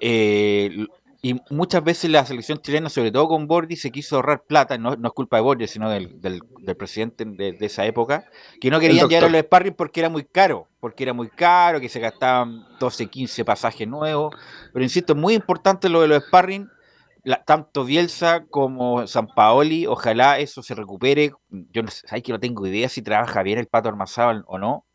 Eh, y muchas veces la selección chilena, sobre todo con Bordi, se quiso ahorrar plata, no, no es culpa de Bordi, sino del, del, presidente de, esa época, que no querían llegar a los sparring porque era muy caro, porque era muy caro, que se gastaban 12, 15 pasajes nuevos. Pero insisto, es muy importante lo de los sparring, tanto Bielsa como San Paoli, ojalá eso se recupere. Yo no sé, que no tengo idea si trabaja bien el Pato Armazábal o no,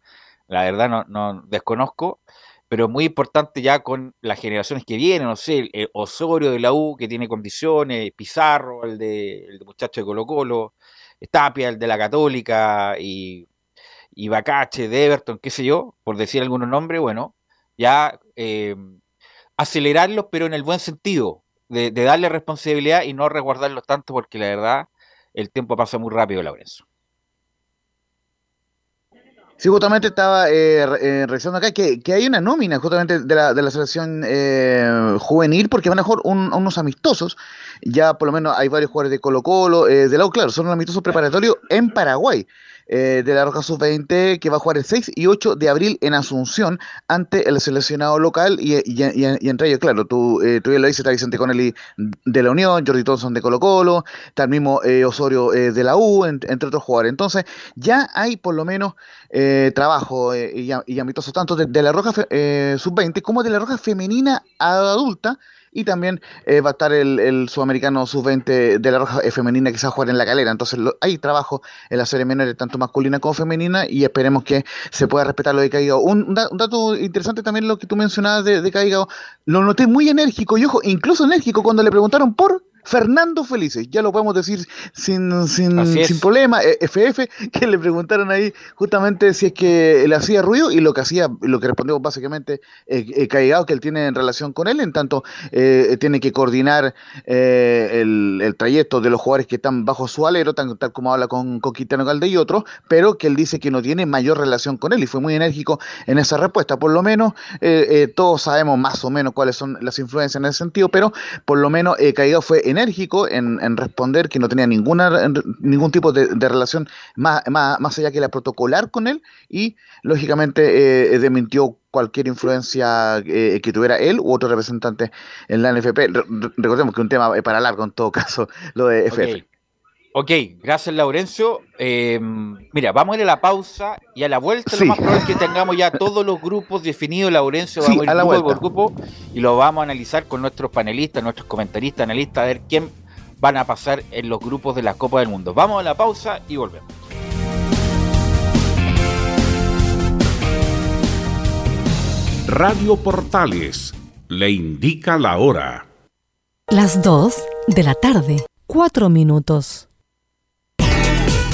la verdad no, no desconozco pero muy importante ya con las generaciones que vienen, no sé, el, Osorio de la U que tiene condiciones, Pizarro, el de, el muchacho de Colo Colo, Tapia, el de la Católica y, y Bacache de Everton, qué sé yo, por decir algunos nombres, bueno, ya eh, acelerarlos, pero en el buen sentido, de, darle responsabilidad y no resguardarlos tanto, porque la verdad el tiempo pasa muy rápido, Lorenzo. Sí, justamente estaba eh, eh, revisando acá que, que, hay una nómina justamente de la, de la selección eh, juvenil porque van a jugar unos amistosos. Ya por lo menos hay varios jugadores de Colo Colo, eh, de lado, claro, son un amistoso preparatorio en Paraguay. Eh, de la Roja Sub-20 que va a jugar el 6 y 8 de abril en Asunción ante el seleccionado local y, entre ellos, claro, tú, eh, tú ya lo dices, está Vicente Connelly de la Unión, Jordi Thompson de Colo Colo, está el mismo eh, Osorio de la U, entre otros jugadores. Entonces, ya hay por lo menos trabajo y, y amistoso tanto de, de la Roja Sub-20 como de la Roja Femenina Adulta y también eh, va a estar el, sudamericano sub-20 de la Roja eh, Femenina que se va a jugar en la calera. Entonces hay trabajo en la serie menores, tanto masculina como femenina, y esperemos que se pueda respetar lo de Caigao. Un, dato interesante también lo que tú mencionabas de Caigao, lo noté muy enérgico y ojo, incluso enérgico cuando le preguntaron por Fernando Felices, ya lo podemos decir sin, sin, sin problema, FF, e, que le preguntaron ahí justamente si es que le hacía ruido y lo que hacía, lo que respondió básicamente eh, eh que él tiene en relación con él, en tanto eh, tiene que coordinar eh, el, trayecto de los jugadores que están bajo su alero, tal, como habla con, con Quintano y otros, pero que él dice que no tiene mayor relación con él y fue muy enérgico en esa respuesta, por lo menos todos sabemos más o menos cuáles son las influencias en ese sentido, pero por lo menos eh, fue enérgico en, responder que no tenía ninguna ningún tipo de, relación más, más, allá que la protocolar con él y lógicamente eh, desmintió cualquier influencia eh, que tuviera él u otro representante en la NFP. recordemos que un tema es para largo en todo caso, lo de FF. Ok, gracias Laurencio. Eh, mira, vamos a ir a la pausa y a la vuelta lo más probable es que tengamos ya todos los grupos definidos. Laurencio, vamos a ir grupo por grupo y lo vamos a analizar con nuestros panelistas, nuestros comentaristas, analistas, a ver quién van a pasar en los grupos de la Copa del Mundo. Vamos a la pausa y volvemos. Radio Portales le indica la hora. Las 2 de la tarde, 4 minutos.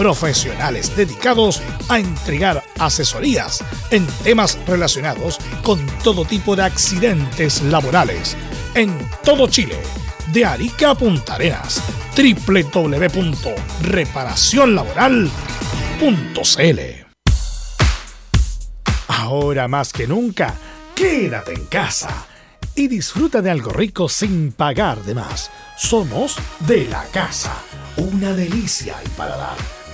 profesionales dedicados a entregar asesorías en temas relacionados con todo tipo de accidentes laborales en todo Chile, de Arica a Punta Arenas, www.reparacionlaboral.cl. Ahora más que nunca, quédate en casa y disfruta de algo rico sin pagar de más. Somos de la casa, una delicia al paladar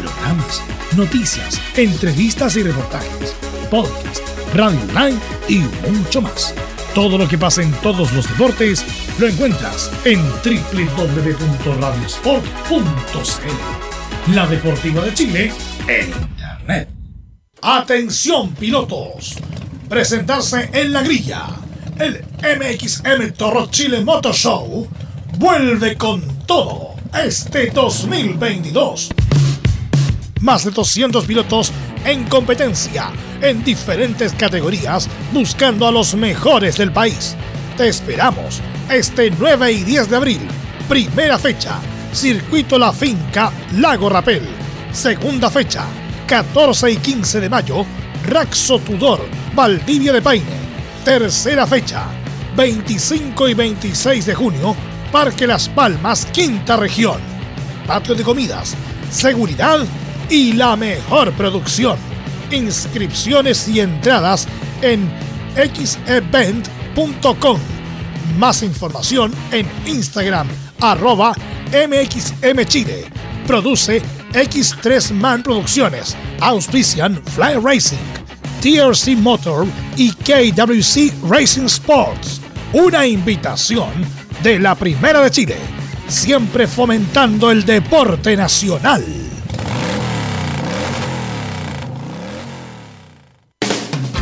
Programas, noticias, entrevistas y reportajes, podcast, radio online y mucho más. Todo lo que pasa en todos los deportes lo encuentras en www.radiosport.cl. La Deportiva de Chile en Internet. Atención pilotos. Presentarse en la grilla. El MXM Toro Chile Motor Show vuelve con todo este 2022. Más de 200 pilotos en competencia en diferentes categorías buscando a los mejores del país. Te esperamos este 9 y 10 de abril. Primera fecha, Circuito La Finca, Lago Rapel. Segunda fecha, 14 y 15 de mayo, Raxo Tudor, Valdivia de Paine. Tercera fecha, 25 y 26 de junio, Parque Las Palmas, Quinta Región. Patio de comidas, seguridad y la mejor producción. Inscripciones y entradas en xevent.com. Más información en Instagram, arroba MXMChile. Produce X3 Man Producciones. Auspician Fly Racing, TRC Motor y KWC Racing Sports. Una invitación de la Primera de Chile. Siempre fomentando el deporte nacional.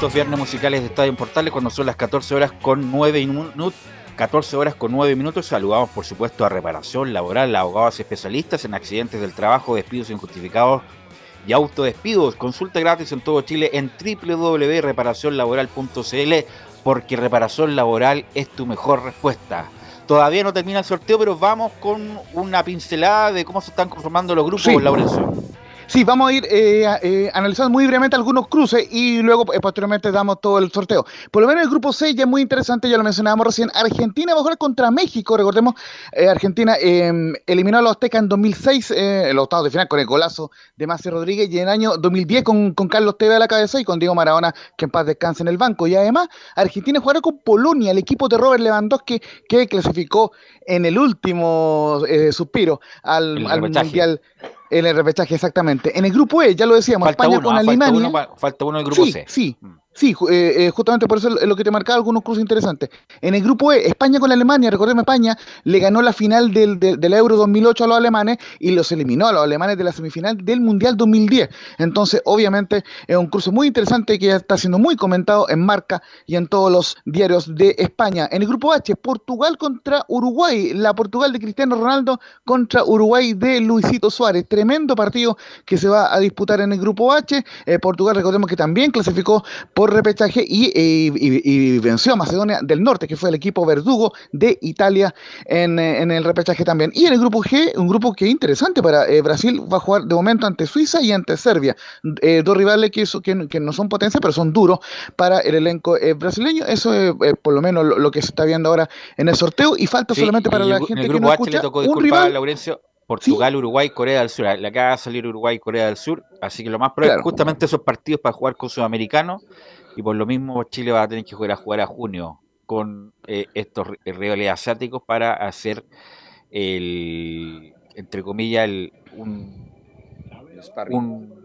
Estos viernes musicales de Estadio en Portales cuando son las 14 horas con 9 minutos. 14 horas con 9 minutos. Saludamos, por supuesto, a Reparación Laboral, abogados especialistas en accidentes del trabajo, despidos injustificados y autodespidos. Consulta gratis en todo Chile en www.reparacionlaboral.cl porque reparación laboral es tu mejor respuesta. Todavía no termina el sorteo, pero vamos con una pincelada de cómo se están conformando los grupos, Sí. Laurencio. Sí, vamos a ir eh, a- eh, analizando muy brevemente algunos cruces y luego eh, posteriormente damos todo el sorteo. Por lo menos el grupo 6 ya es muy interesante, ya lo mencionábamos recién. Argentina va a jugar contra México, recordemos, eh, Argentina eh, eliminó a los Aztecas en 2006, eh, en los octavos de final con el golazo de Masi Rodríguez y en el año 2010 con, con Carlos Tevez a la cabeza y con Diego Maradona que en paz descanse en el banco. Y además, Argentina jugará con Polonia, el equipo de Robert Lewandowski que clasificó en el último eh, suspiro al, El al repechaje. Mundial. En el repechaje, exactamente. En el grupo E, ya lo decíamos, Falta España uno, con ah, falta uno, falta uno del grupo sí, C. Sí, sí, eh, eh, justamente por eso es lo que te marcaba algunos cruces interesantes. En el grupo E, España con Alemania, recordemos, España le ganó la final del, del, del Euro 2008 a los alemanes y los eliminó a los alemanes de la semifinal del Mundial 2010. Entonces, obviamente, es un cruce muy interesante que ya está siendo muy comentado en Marca y en todos los diarios de España. En el grupo H, Portugal contra Uruguay, la Portugal de Cristiano Ronaldo contra Uruguay de Luisito Suárez. Tremendo partido que se va a disputar en el grupo H. Eh, Portugal, recordemos que también clasificó repechaje y, eh, y- y venció a Macedonia del Norte, que fue el equipo verdugo de Italia en, eh, en el repechaje también. Y en el grupo G, un grupo que es interesante para eh, Brasil, va a jugar de momento ante Suiza y ante Serbia. Eh, dos rivales que, que, que no son potencia, pero son duros para el elenco eh, brasileño. Eso es por lo menos lo, lo que se está viendo ahora en el sorteo. Y falta Sí, solamente para la gente que no H le escucha tocó un rival. Laurencio. Portugal, Uruguay, Corea del Sur. Le acaba de salir Uruguay, Corea del Sur. Así que lo más probable Claro. es justamente esos partidos para jugar con sudamericanos. Y por lo mismo Chile va a tener que jugar a jugar a junio con eh, estos ri- rivales asiáticos para hacer el, entre comillas, el, un, un,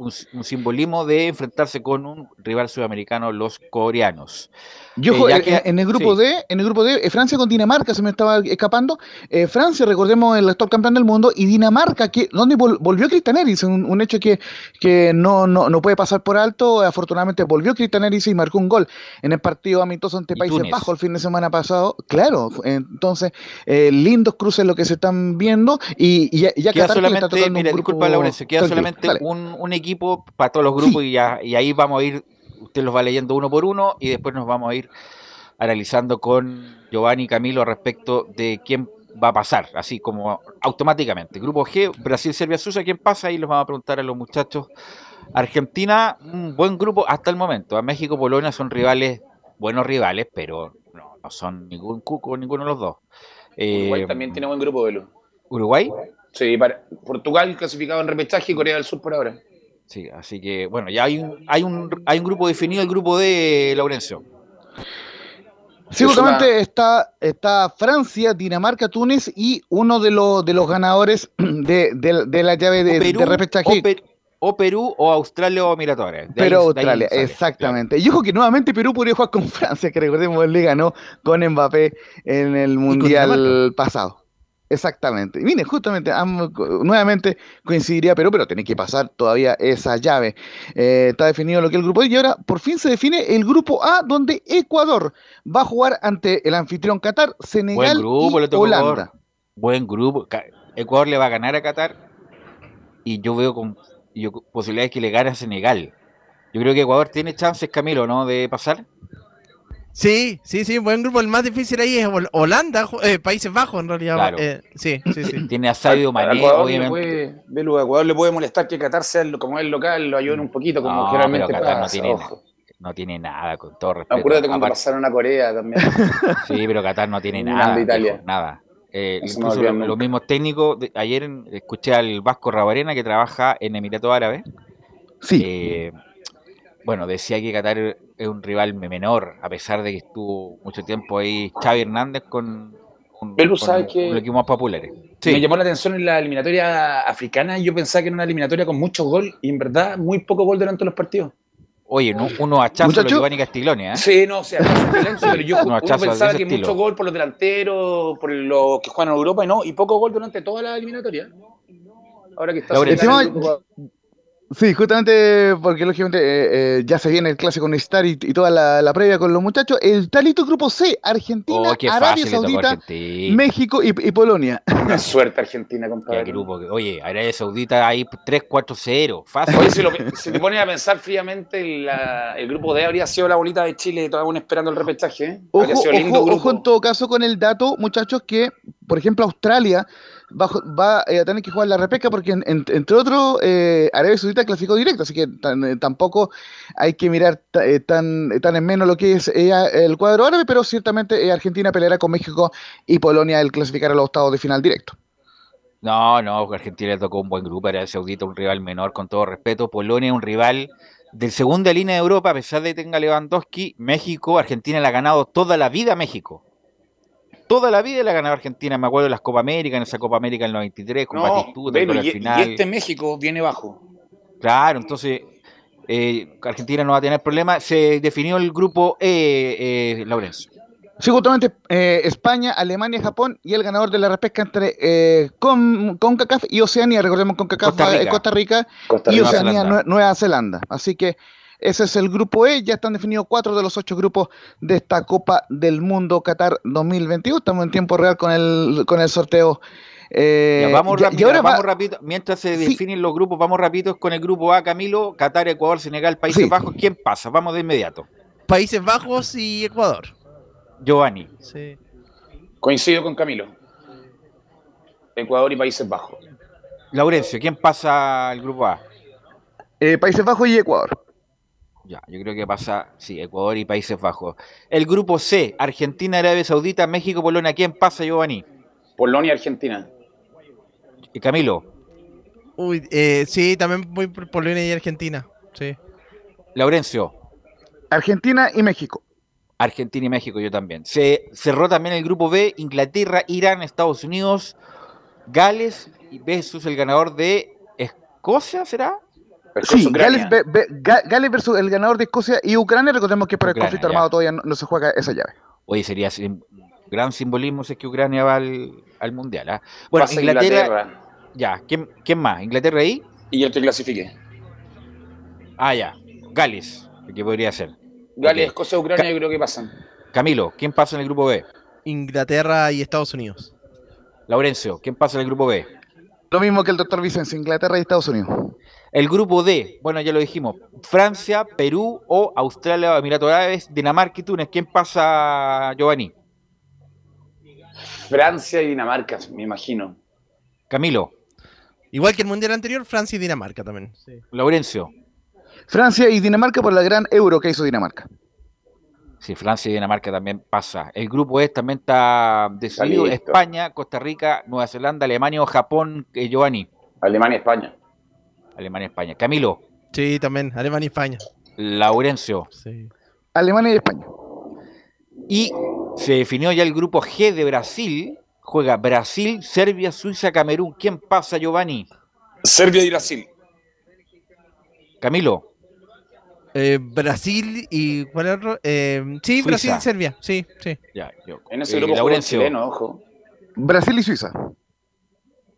un- un simbolismo de enfrentarse con un rival sudamericano, los coreanos. Yo Eh, jo- ya en, que- en el grupo sí. D, en el grupo D, eh, Francia con Dinamarca se me estaba escapando. Eh, Francia, recordemos, el actual campeón del mundo, y Dinamarca, que donde vol- volvió Cristian Eriksen, un, un hecho que, que no, no, no puede pasar por alto. Afortunadamente volvió Cristian Eriksen y marcó un gol en el partido amistoso ante Países. Bajos el fin de semana pasado. Claro, entonces, eh, lindos cruces lo que se están viendo. Y, y ya, ya Queda Qatar que está solamente, tocando un mira, grupo disculpa Laurencio, queda tranquilo. solamente Dale. un, un equipo para todos los grupos y, ya, y ahí vamos a ir, usted los va leyendo uno por uno y después nos vamos a ir analizando con Giovanni y Camilo respecto de quién va a pasar, así como automáticamente. Grupo G, Brasil, Serbia, Suiza, ¿quién pasa? Y los vamos a preguntar a los muchachos. Argentina, un buen grupo hasta el momento. A México, Polonia son rivales, buenos rivales, pero no, no son ningún cuco, ninguno de los dos. Uruguay Eh, también tiene buen grupo, Velo. Uruguay. Sí, para- Portugal clasificado en repechaje y Corea del Sur por ahora. Sí, así que bueno, ya hay un, hay un, hay un grupo definido, el grupo de Laurencio. Sí, justamente está, está Francia, Dinamarca, Túnez y uno de los de los ganadores *clears throat* de, de- de la llave de, Perú, de repechaje. o, Per- o Perú, o Australia, o ahí- Pero Australia, sale, exactamente. Y ojo que nuevamente Perú podría jugar con *laughs* Francia, que recordemos le ganó con Mbappé en el Mundial pasado. Exactamente. Y Mire, justamente, nuevamente coincidiría Perú, pero tiene que pasar todavía esa llave. Eh, está definido lo que es el grupo y ahora por fin se define el grupo A, donde Ecuador va a jugar ante el anfitrión Qatar, Buen Senegal grupo, y le Holanda. Ecuador. Buen grupo. Ecuador le va a ganar a Qatar y yo veo con yo, posibilidades que le gane a Senegal. Yo creo que Ecuador tiene chances, Camilo, ¿no? De pasar. Sí, sí, sí, buen grupo. El más difícil ahí es Hol- Holanda, eh, Países Bajos en realidad. Claro. eh, sí, sí, sí. *laughs* Tiene a Sadio Mané, Ecuador le obviamente. puede, a Ecuador le puede molestar que Qatar sea el- como es el local, lo ayuden un poquito, como No, generalmente pero Qatar no tiene, no tiene nada, con todo respeto. Acuérdate cuando pasaron a Corea también. *laughs* Sí, pero Qatar no tiene nada. Italia. viejo, nada. Eh, incluso olvidan lo- los mismos técnicos, de- ayer escuché al Vasco Rabarena que trabaja en Emiratos Árabes. Sí. Eh, bueno, decía que Qatar es un rival menor, a pesar de que estuvo mucho tiempo ahí Xavi Hernández con, un, Velu, con ¿sabe que- un equipo más populares. Me llamó la atención en la eliminatoria africana. Yo pensaba que era una eliminatoria con muchos gol y en verdad muy poco gol durante los partidos. oye, no- hachazos de Muchacho. Giovanni Castiglione, ¿eh? Sí, no, o sea, silencio, pero yo *laughs* uno pensaba que estilo. mucho gol por los delanteros, por los que juegan en Europa y no, y poco gol durante toda la eliminatoria. Ahora que está. Sí, justamente porque lógicamente eh, eh, ya se viene el clásico universitario y, y toda la, la previa con los muchachos. El talito grupo C, Argentina, Oh, Arabia Saudita, Argentina. México y, y Polonia. Una suerte Argentina, Qué compadre. grupo que- Oye, Arabia Saudita ahí 3-4-0, fácil. Oye, si, lo, si te pones a pensar fríamente, la- el grupo D habría sido la bolita de Chile, todavía aún esperando el repechaje. ¿eh? Habría Ojo, sido lindo ojo, grupo. ojo en todo caso con el dato, muchachos, que por ejemplo Australia va, eh, a tener que jugar la repesca porque en- en- entre otros eh, Arabia Saudita clasificó directo, así que eh, tampoco hay que mirar ta- tan, tan en menos lo que es el cuadro árabe, pero ciertamente Argentina peleará con México y Polonia el clasificar a los octavos de final directo. No, no, Argentina le tocó un buen grupo, Arabia Saudita un rival menor, con todo respeto. Polonia un rival del segunda línea de Europa, a pesar de que tenga Lewandowski. México, Argentina le ha ganado toda la vida México. Toda la vida le ha ganado Argentina, me acuerdo de las Copa América, en esa Copa América en el 93, con No, Batistuta, Velo, con la y, y final. este México viene bajo. Claro, entonces eh, Argentina no va a tener problemas. Se definió el grupo E, eh, Laurencio. Sí, justamente eh, España, Alemania, Japón y el ganador de la repesca entre eh, con, CONCACAF y Oceanía, recordemos CONCACAF Costa eh, Rica. Costa Rica Costa y Rica. Nueva Oceanía, Zelanda. Nue- Nueva Zelanda. Así que ese es el grupo E, ya están definidos cuatro de los ocho grupos de esta Copa del Mundo Qatar 2022. Estamos en tiempo real con el, con el sorteo. eh, Ya, vamos rápido, ahora va- vamos rápido. Mientras se Sí. definen los grupos, vamos rápido con el grupo A, Camilo, Qatar, Ecuador, Senegal, Países Sí. Bajos. ¿Quién pasa? Vamos de inmediato. Países Bajos y Ecuador. Giovanni. Sí. Coincido con Camilo. Ecuador y Países Bajos. Laurencio, ¿quién pasa al grupo A? eh, Países Bajos y Ecuador. Ya, yo creo que pasa, sí, Ecuador y Países Bajos. El grupo C, Argentina, Arabia Saudita, México, Polonia. ¿Quién pasa, Giovanni? Polonia y Argentina. Y Camilo, Uy, eh, sí, también voy por Polonia y Argentina. Sí. Laurencio, Argentina y México. Argentina y México, yo también. Se cerró también el grupo B, Inglaterra, Irán, Estados Unidos, Gales y versus el ganador de Escocia, ¿será? Sí, Gales, ve- ve- Ga- Gales versus el ganador de Escocia y Ucrania. Recordemos que por el Ucrania, conflicto ya. armado todavía no, no se juega esa llave. Oye, sería sim- gran simbolismo si es que Ucrania va al, al Mundial. ¿ah? Bueno, Pasa Inglaterra, Inglaterra. ya, ¿quién, ¿quién más? ¿Inglaterra ahí? Y el que clasifique. Ah, ya, Gales, ¿qué podría ser? Gales. Escocia, Ucrania, Ca- yo creo que pasan. Camilo, ¿quién pasa en el grupo B? Inglaterra y Estados Unidos. Laurencio, ¿quién pasa en el grupo B? Lo mismo que el doctor Vicencio, Inglaterra y Estados Unidos. El grupo D, bueno, ya lo dijimos, Francia, Perú o Australia, Emiratos Árabes, Dinamarca y Túnez. ¿Quién pasa, Giovanni? Francia y Dinamarca, me imagino. Camilo, Igual que el mundial anterior, Francia y Dinamarca también. Sí. Laurencio. Francia y Dinamarca por la gran euro que hizo Dinamarca. Sí, Francia y Dinamarca también pasa. El grupo E también está decidido. España, Costa Rica, Nueva Zelanda, Alemania o Japón, eh, Giovanni. Alemania, España. Alemania, España. Camilo, Sí, también. Alemania y España. Laurencio. Sí. Alemania y España. Y se definió ya el grupo G de Brasil. Juega Brasil, Serbia, Suiza, Camerún. ¿Quién pasa, Giovanni? Serbia y Brasil. Camilo, Eh, Brasil y. ¿Cuál es otro? Eh, sí, Suiza. Brasil y Serbia. Sí, sí. ya, yo. En ese Eh, grupo Laurencio. chileno, ojo. Brasil y Suiza.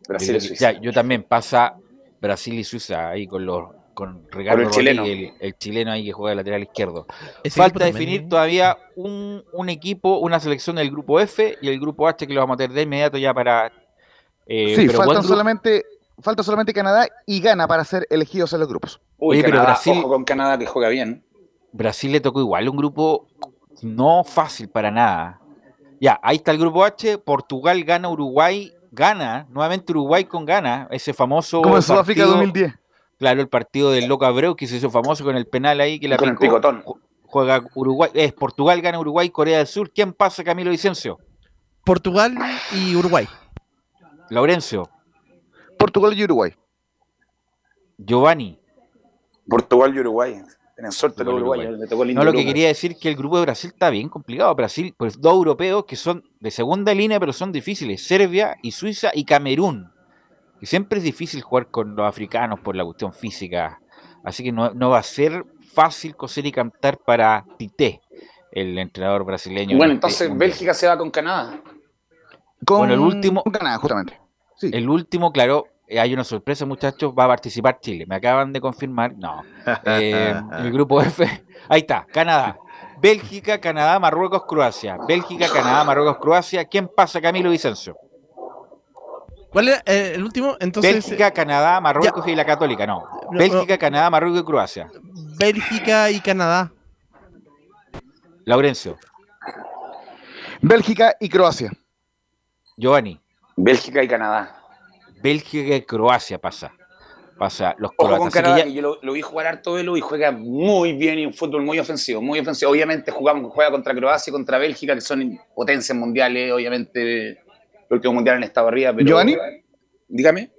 Brasil y Ya, Suiza. yo también pasa Brasil y Suiza ahí con los con Ricardo el chileno. El, el chileno ahí que juega de lateral izquierdo. Ese Falta equipo también, definir ¿eh? todavía un, un equipo, una selección del grupo F y el grupo H que lo vamos a tener de inmediato ya para. eh, sí, pero faltan solamente, falta solamente Canadá y Ghana para ser elegidos en los grupos. Uy, Oye, pero Brasil- ojo con Canadá que juega bien. Brasil le tocó igual, un grupo no fácil para nada. Ya, ahí está el grupo H, Portugal gana, Uruguay gana, nuevamente Uruguay con gana, ese famoso Como en Sudáfrica partido- 2010. Claro, el partido del Loco Abreu que se hizo famoso con el penal ahí que la Con el picotón. Ju- Juega Uruguay, es Portugal gana Uruguay, Corea del Sur. ¿Quién pasa, Camilo Vicencio? Portugal y Uruguay. Laurencio, Portugal y Uruguay. Giovanni. Portugal y Uruguay. Tienen suerte los Uruguay. uruguayos. No, lo que quería decir que el grupo de Brasil está bien complicado. Brasil, pues dos europeos que son de segunda línea, pero son difíciles. Serbia y Suiza y Camerún. Y siempre es difícil jugar con los africanos por la cuestión física. Así que no, no va a ser fácil coser y cantar para Tite, el entrenador brasileño. en Bueno, este entonces mundial. Bélgica se va con Canadá. Con, Bueno, el último- con Canadá, justamente. Sí. El último, claro, hay una sorpresa, muchachos, va a participar Chile. Me acaban de confirmar. No. Eh, *laughs* el grupo F. Ahí está, Canadá. Bélgica, Canadá, Marruecos, Croacia. Bélgica, Canadá, Marruecos, Croacia. ¿Quién pasa, Camilo Vicencio? ¿Cuál era eh, el último? Entonces, Bélgica, Canadá, Marruecos y la Católica. No. No, Bélgica, Canadá, Marruecos y Croacia. eh, Bélgica y Canadá. Laurencio, Bélgica y Croacia. Giovanni. Bélgica y Canadá. Bélgica y Croacia pasa. Pasa los Ojo croatas. con ya- que yo lo, lo vi jugar harto velo y juega muy bien y un fútbol muy ofensivo, muy ofensivo. Obviamente jugamos, juega contra Croacia y contra Bélgica, que son potencias mundiales, obviamente el último mundial en estado arriba, pero... ¿Giovanni? Dígame.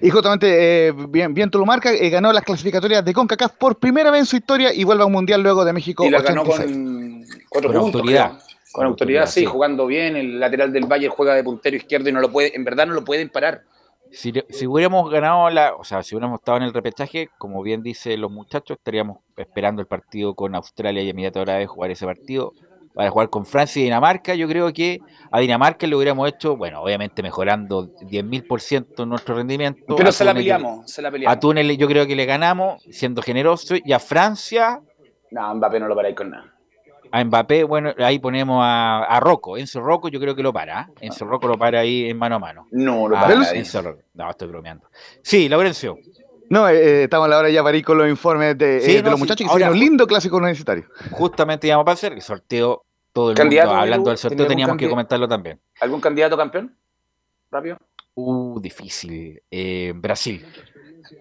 Y justamente, eh, bien, bien Tulumarca eh, ganó las clasificatorias de CONCACAF por primera vez en su historia y vuelve a un mundial luego de México Y la ganó 86. con cuatro Con puntos, autoridad. creo. Con autoridad, sí, sí. jugando bien. El lateral del Valle juega de puntero izquierdo y no lo puede, en verdad no lo pueden parar. Si, si hubiéramos ganado la, o sea, si hubiéramos estado en el repechaje, como bien dicen los muchachos, estaríamos esperando el partido con Australia y Emiratos Árabes jugar ese partido. Para jugar con Francia y Dinamarca, yo creo que a Dinamarca lo hubiéramos hecho, bueno, obviamente mejorando 10.000% nuestro rendimiento. Pero A se la Túnez- peleamos, se la A peleamos. Túnez le- yo creo que le ganamos, siendo generoso, y a Francia, No, Mbappé no lo paráis con nada. A Mbappé, bueno, ahí ponemos a, a Rocco. Enzo Rocco yo creo que lo para. ¿eh? Enzo Rocco lo para ahí en mano a mano. No lo Ah. Enzo Rocco. No, estoy bromeando. Sí, Laurencio. No, eh, eh, estamos a la hora ya para ir con los informes de, Sí, eh, de no, los sí. muchachos que Ahora- un lindo clásico universitario. Justamente íbamos para hacer el sorteo. Todo el Candidato, mundo hablando del sorteo ¿tenía algún teníamos que comentarlo también. ¿Algún candidato campeón? Rápido. Uh, difícil. Eh, Brasil.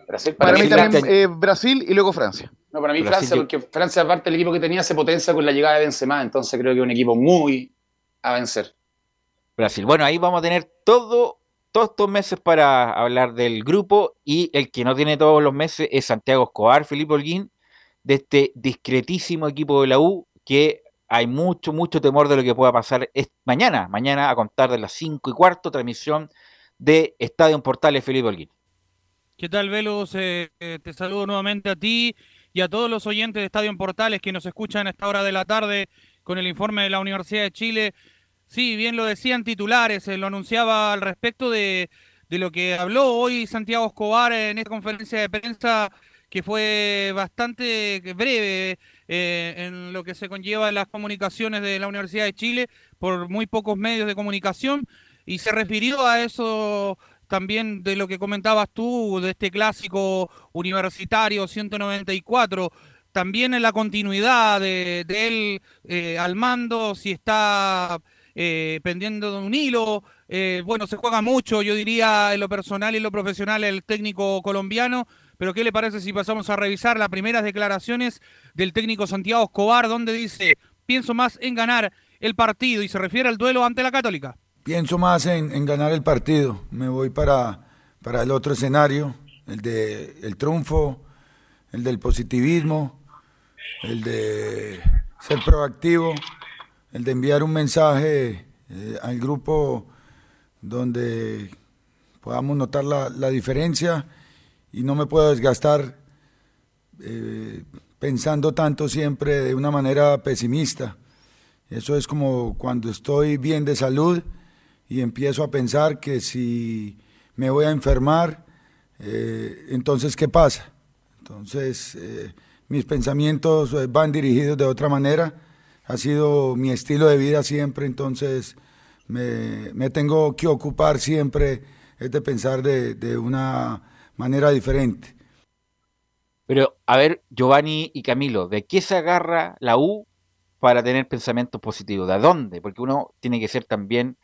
Brasil Para, mí también este eh, Brasil y luego Francia. No, para mí Brasil Francia, yo- porque Francia, aparte del equipo que tenía, se potencia con la llegada de Benzema, entonces creo que es un equipo muy a vencer. Brasil. Bueno, ahí vamos a tener todo todos estos meses para hablar del grupo y el que no tiene todos los meses es Santiago Escobar, Felipe Holguín, de este discretísimo equipo de la U que hay mucho, mucho temor de lo que pueda pasar es mañana, mañana a contar de las 5 y cuarto, transmisión de Estadio Portales Felipe Holguín. ¿Qué tal, Velus? Eh, eh, te saludo nuevamente a ti y a todos los oyentes de Estadio Portales que nos escuchan a esta hora de la tarde con el informe de la Universidad de Chile. Sí, bien lo decían titulares, eh, lo anunciaba al respecto de, de, lo que habló hoy Santiago Escobar en esta conferencia de prensa que fue bastante breve eh, en lo que se conlleva las comunicaciones de la Universidad de Chile por muy pocos medios de comunicación y se refirió a eso también de lo que comentabas tú, de este clásico universitario 194 también en la continuidad de, él eh, al mando, si está eh, pendiendo de un hilo. Eh, bueno, se juega mucho, yo diría, en lo personal y en lo profesional el técnico colombiano. Pero ¿qué le parece si pasamos a revisar las primeras declaraciones del técnico Santiago Escobar, donde dice, pienso más en ganar el partido y se refiere al duelo ante la Católica? Pienso más en, ganar el partido. Me voy para, para el otro escenario, el de el triunfo, el del positivismo, el de ser proactivo el de enviar un mensaje eh, al grupo donde podamos notar la, diferencia y no me puedo desgastar eh, pensando tanto siempre de una manera pesimista. Eso es como cuando estoy bien de salud y empiezo a pensar que si me voy a enfermar, eh, entonces ¿qué pasa? Entonces mis pensamientos van dirigidos de otra manera ha sido mi estilo de vida siempre, entonces me, tengo que ocupar siempre de pensar de, una manera diferente. Pero, a ver, Giovanni y Camilo, ¿de qué se agarra la U para tener pensamientos positivos? ¿De dónde? Porque uno tiene que ser también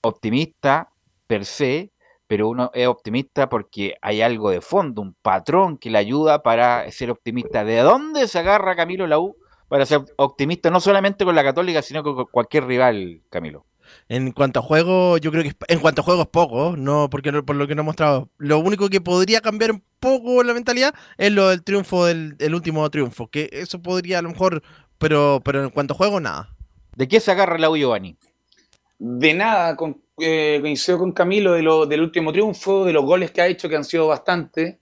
optimista per se, pero uno es optimista porque hay algo de fondo, un patrón que le ayuda para ser optimista. ¿De dónde se agarra Camilo la U para ser optimista, no solamente con la Católica, sino con cualquier rival, Camilo. En cuanto a juego, yo creo que en cuanto a juego es poco, no porque por lo que no he mostrado. Lo único que podría cambiar un poco la mentalidad es lo del triunfo del último triunfo, que eso podría a lo mejor, pero pero en cuanto a juego nada. ¿De qué se agarra la U Giovanni? De nada, con, eh, coincido con Camilo de lo, del último triunfo, de los goles que ha hecho que han sido bastante.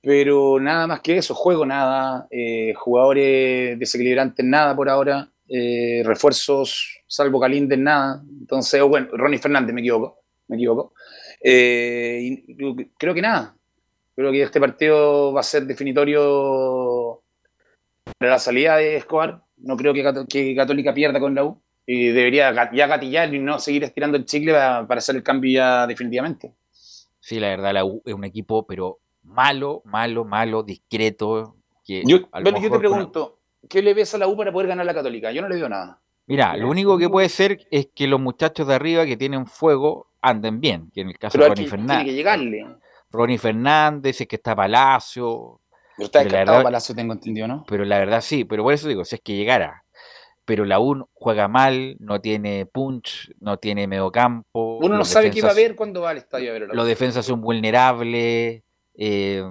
Pero nada más que eso, juego nada, eh, jugadores desequilibrantes nada por ahora, eh, refuerzos salvo Calinde nada. Entonces, bueno, Ronnie Fernández, me equivoco, me equivoco. Eh, creo que nada. Creo que este partido va a ser definitorio para la salida de Escobar. No creo que, Católica pierda con la U. Y debería ya gatillar y no seguir estirando el chicle para, para hacer el cambio ya definitivamente. Sí, la verdad, la U es un equipo, pero malo, malo, malo, discreto. Que yo, yo te pregunto, ¿qué le ves a la U para poder ganar la Católica? Yo no le veo nada. Mira, lo único que puede ser es que los muchachos de arriba que tienen fuego anden bien, que en el caso de Ronnie Fernández. Tiene que llegarle. Ronnie Fernández, es que está Palacio. Pero está descartado Palacio, tengo entendido, ¿no? Pero la verdad sí, pero por eso digo, si es que llegara. Pero la U juega mal, no tiene punch, no tiene mediocampo. Uno no sabe qué va a ver cuando va al estadio a ver. Los defensas son vulnerables. Eh,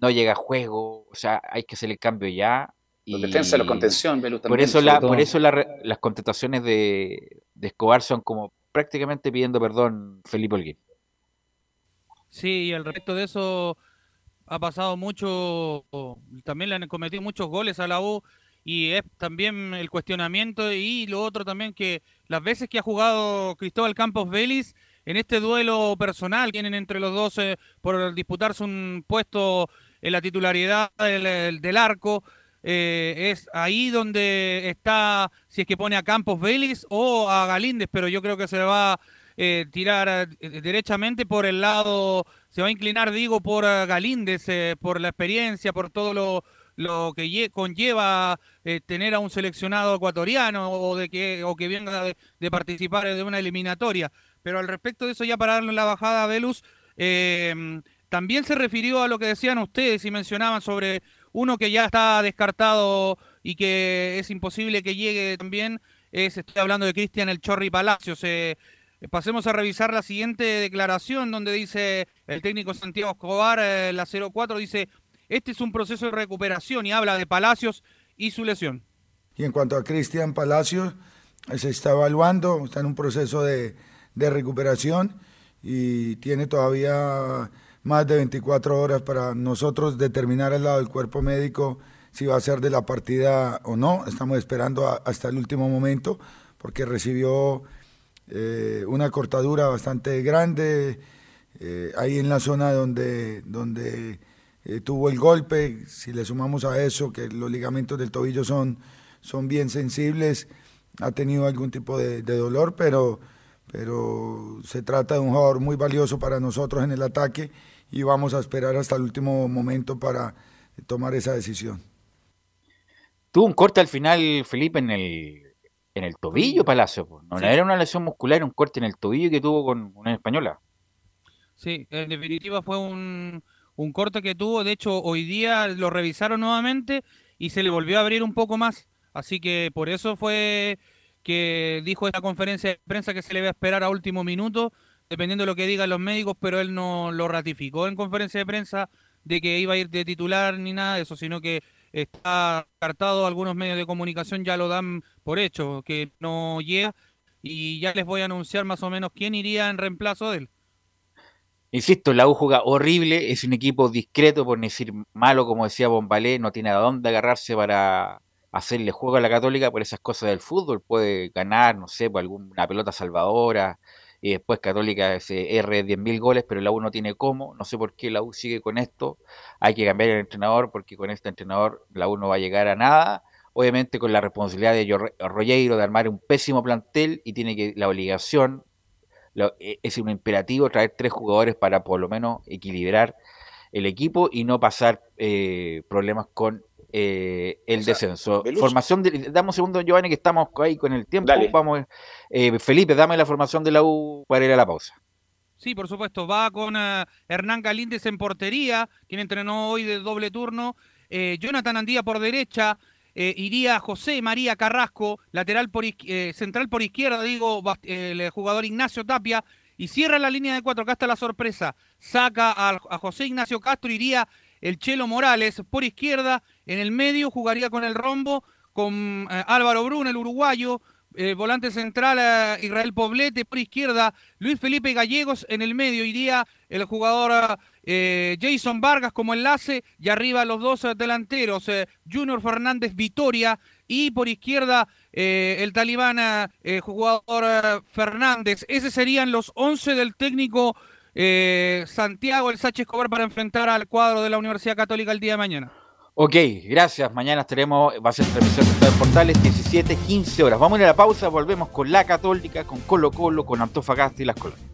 no llega a juego, o sea, hay que hacer el cambio ya. Y defensa, la contención, Por eso, la, por eso las contestaciones de, Escobar son como prácticamente pidiendo perdón Felipe Olguín. Sí, y al respecto de eso ha pasado mucho, también le han cometido muchos goles a la U y es también el cuestionamiento y lo otro también que las veces que ha jugado Cristóbal Campos Vélez en este duelo personal tienen entre los dos eh, por disputarse un puesto en la titularidad del, arco. Eh, es ahí donde está, si es que pone a Campos Vélez o a Galíndez, pero yo creo que se va eh, tirar derechamente por el lado, se va a inclinar, digo, por Galíndez, por la experiencia, por todo lo, lo que conlleva tener a un seleccionado ecuatoriano o de que o que venga de, participar de una eliminatoria. Pero al respecto de eso, ya para darle la bajada a Velus, eh, también se refirió a lo que decían ustedes y mencionaban sobre uno que ya está descartado y que es imposible que llegue también. Es, estoy hablando de Cristian El Chorri Palacios. Eh, Pasemos a revisar la siguiente declaración donde dice el técnico Santiago Escobar, eh, la 04, dice, este es un proceso de recuperación y habla de Palacios y su lesión. Y en cuanto a Cristian Palacios, se está evaluando, está en un proceso de, de recuperación y tiene todavía más de 24 horas para nosotros determinar al lado del cuerpo médico si va a ser de la partida o no. Estamos esperando hasta el último momento porque recibió eh, una cortadura bastante grande eh, ahí en la zona donde, donde eh, tuvo el golpe. Si le sumamos a eso que los ligamentos del tobillo son, son bien sensibles, ha tenido algún tipo de, de dolor, pero, pero se trata de un jugador muy valioso para nosotros en el ataque y vamos a esperar hasta el último momento para tomar esa decisión. Tuvo un corte al final, Felipe, en el, en el tobillo, Palacio. No Sí. era una lesión muscular, era un corte en el tobillo que tuvo con una española. Sí, en definitiva fue un, un corte que tuvo. De hecho, hoy día lo revisaron nuevamente y se le volvió a abrir un poco más. Así que por eso fue que dijo en la conferencia de prensa que se le va a esperar a último minuto, dependiendo de lo que digan los médicos, pero él no lo ratificó en conferencia de prensa de que iba a ir de titular ni nada de eso, sino que está cartado, algunos medios de comunicación ya lo dan por hecho, que no llega y ya les voy a anunciar más o menos quién iría en reemplazo de él. Insisto, la U juega horrible, es un equipo discreto, por decir malo, como decía Bombalé, no tiene a dónde agarrarse para hacerle juego a la Católica por esas cosas del fútbol. Puede ganar, no sé, por alguna pelota salvadora, y después Católica se R 10.000 goles, pero la U no tiene cómo. No sé por qué la U sigue con esto. Hay que cambiar el entrenador, porque con este entrenador la U no va a llegar a nada. Obviamente con la responsabilidad de Rollero de armar un pésimo plantel y tiene que la obligación lo- e- es un imperativo traer tres jugadores para por lo menos equilibrar el equipo y no pasar eh, problemas con eh, el O sea, descenso. Formación de, dame un segundo, Giovanni, que estamos ahí con el tiempo. Dale. Vamos, eh, Felipe, dame la formación de la U para ir a la pausa. Sí, por supuesto. Va con eh, Hernán Galíndez en portería, quien entrenó hoy de doble turno. Eh, Jonathan Andía por derecha. Eh, iría José María Carrasco, lateral por eh, central por izquierda, digo, bast- eh, el jugador Ignacio Tapia. Y cierra la línea de cuatro. Acá está la sorpresa. Saca a, José Ignacio Castro, iría el Chelo Morales por izquierda. En el medio jugaría con el rombo, con Álvaro Bruno, el uruguayo. Eh, volante central eh, Israel Poblete por izquierda, Luis Felipe Gallegos en el medio iría el jugador eh, Jason Vargas como enlace y arriba los dos delanteros Junior Fernández Vitoria y por izquierda el talibán jugador Fernández. Esos serían los 11 del técnico Santiago El Sánchez Escobar para enfrentar al cuadro de la Universidad Católica el día de mañana. Ok, gracias. Mañana estaremos, va a ser transmisión de Estadio Portales, 17, 15 horas. Vamos a ir a la pausa, volvemos con la Católica, con Colo Colo, con Antofagasta y las Colonias.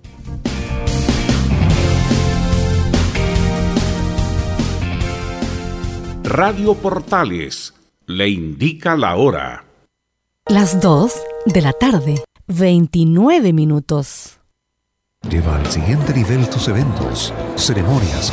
Radio Portales le indica la hora. Las 2 de la tarde, 29 minutos. Lleva al siguiente nivel tus eventos, ceremonias,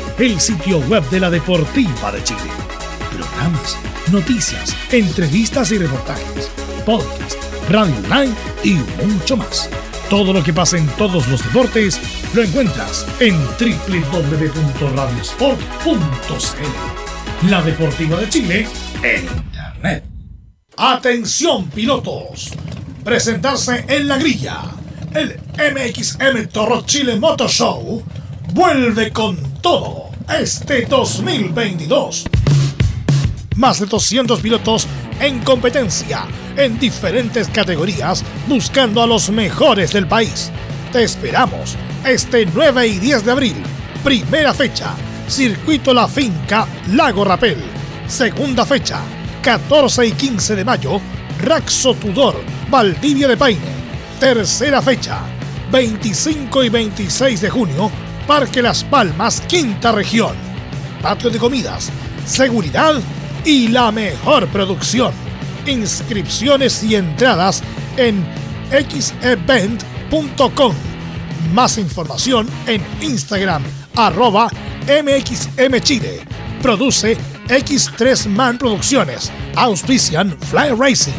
el sitio web de la Deportiva de Chile. Programas, noticias, entrevistas y reportajes, podcast, radio online y mucho más. Todo lo que pasa en todos los deportes lo encuentras en www.radiosport.cl. La Deportiva de Chile en Internet. Atención pilotos. Presentarse en la grilla. El MXM Toro Chile Motor Show vuelve con todo este 2022. Más de 200 pilotos en competencia en diferentes categorías buscando a los mejores del país. Te esperamos este 9 y 10 de abril. Primera fecha, Circuito La Finca, Lago Rapel. Segunda fecha, 14 y 15 de mayo, Raxo Tudor, Valdivia de Paine. Tercera fecha, 25 y 26 de junio, Parque Las Palmas, Quinta Región. Patio de comidas, seguridad y la mejor producción. Inscripciones y entradas en xevent.com. Más información en Instagram, arroba MXMChile. Produce X3 Man Producciones. Auspician Fly Racing,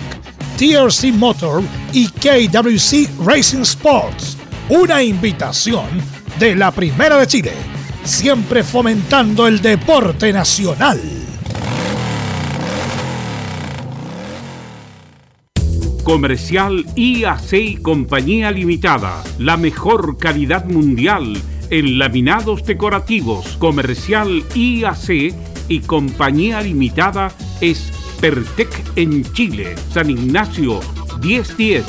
TRC Motor y KWC Racing Sports. Una invitación de la Primera de Chile. Siempre fomentando el deporte nacional. Comercial IAC y Compañía Limitada. La mejor calidad mundial en laminados decorativos. Comercial IAC y Compañía Limitada es Pertec en Chile. San Ignacio 1010.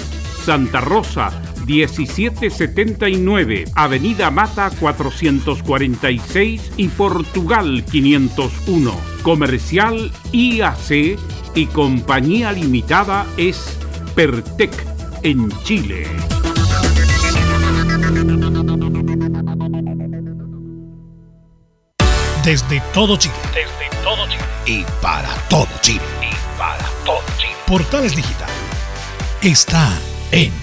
Santa Rosa 1779, Avenida Mata 446 y Portugal 501. Comercial IAC y Compañía Limitada es Pertec en Chile. Desde todo Chile. Desde todo Chile. Y para todo Chile. Y para todo Chile. Portales Digital está en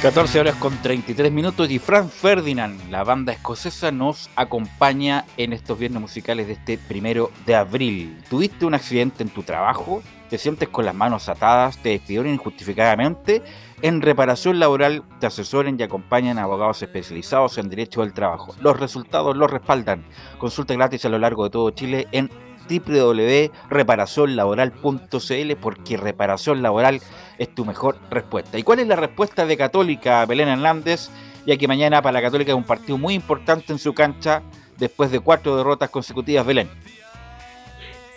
14 horas con 33 minutos y Frank Ferdinand, la banda escocesa, nos acompaña en estos viernes musicales de este primero de abril. ¿Tuviste un accidente en tu trabajo? ¿Te sientes con las manos atadas? ¿Te despidieron injustificadamente? En reparación laboral te asesoren y acompañan abogados especializados en derecho del trabajo. Los resultados los respaldan. Consulta gratis a lo largo de todo Chile en www.reparacionlaboral.cl porque reparación laboral es tu mejor respuesta. ¿Y cuál es la respuesta de Católica Belén Hernández? Ya que mañana para la Católica es un partido muy importante en su cancha después de cuatro derrotas consecutivas, Belén.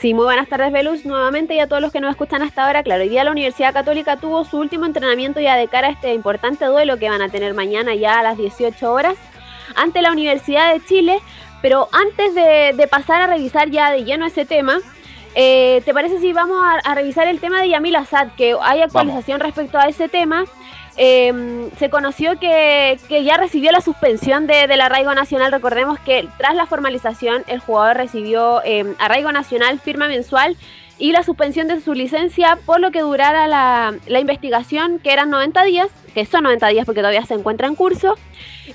Sí, muy buenas tardes, Velus, nuevamente y a todos los que nos escuchan hasta ahora. Claro, hoy día la Universidad Católica tuvo su último entrenamiento ya de cara a este importante duelo que van a tener mañana ya a las 18 horas ante la Universidad de Chile. Pero antes de, de pasar a revisar ya de lleno ese tema, eh, ¿te parece si vamos a, a, revisar el tema de Yamil Assad? Que hay actualización vamos. respecto a ese tema. Eh, se conoció que, que, ya recibió la suspensión de, del arraigo nacional. Recordemos que tras la formalización el jugador recibió eh, arraigo nacional, firma mensual y la suspensión de su licencia por lo que durara la, la, investigación, que eran 90 días, que son 90 días porque todavía se encuentra en curso.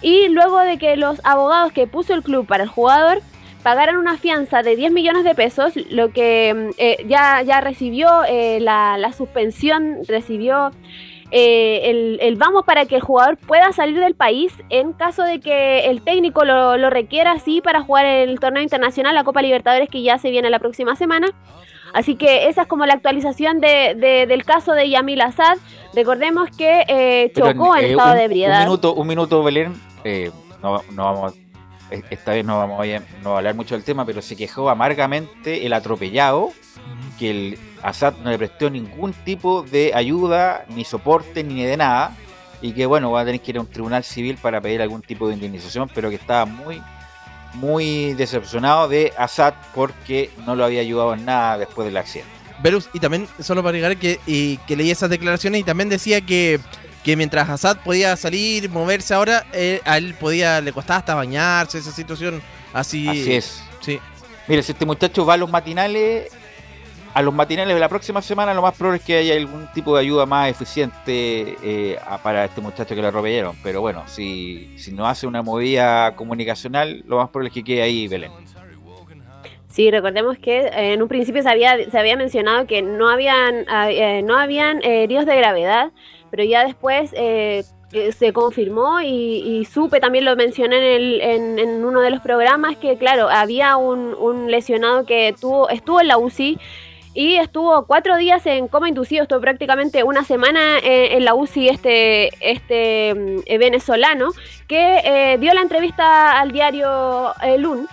Y luego de que los abogados que puso el club para el jugador pagaran una fianza de 10 millones de pesos, lo que eh, ya, ya recibió eh, la, la, suspensión, recibió eh, el, vamos para que el jugador pueda salir del país en caso de que el técnico lo, lo requiera así para jugar el torneo internacional, la Copa Libertadores que ya se viene la próxima semana. Así que esa es como la actualización de, de, del caso de Yamil Assad. Recordemos que eh, chocó Pero, en estado un, de ebriedad. Un minuto, un minuto Belén. no, no vamos esta vez no vamos a, no a hablar mucho del tema, pero se quejó amargamente el atropellado que el Assad no le prestó ningún tipo de ayuda, ni soporte, ni de nada, y que bueno, va a tener que ir a un tribunal civil para pedir algún tipo de indemnización, pero que estaba muy, muy decepcionado de Assad porque no lo había ayudado en nada después del accidente. Verus, y también, solo para agregar que, y, que leí esas declaraciones y también decía que que mientras Assad podía salir, moverse ahora, eh, a él podía, le costaba hasta bañarse, esa situación así. Así es. Sí. Mire, si este muchacho va a los matinales, a los matinales de la próxima semana, lo más probable es que haya algún tipo de ayuda más eficiente eh, para este muchacho que lo atropellaron. Pero bueno, si, si no hace una movida comunicacional, lo más probable es que quede ahí Belén. Sí, recordemos que eh, en un principio se había, se había mencionado que no habían, eh, no habían heridos de gravedad, pero ya después eh, se confirmó y, y, supe, también lo mencioné en, el, en, en, uno de los programas, que claro, había un, un, lesionado que tuvo, estuvo en la UCI y estuvo cuatro días en coma inducido, estuvo prácticamente una semana eh, en la UCI este, este mm, eh, venezolano, que eh, dio la entrevista al diario LUN.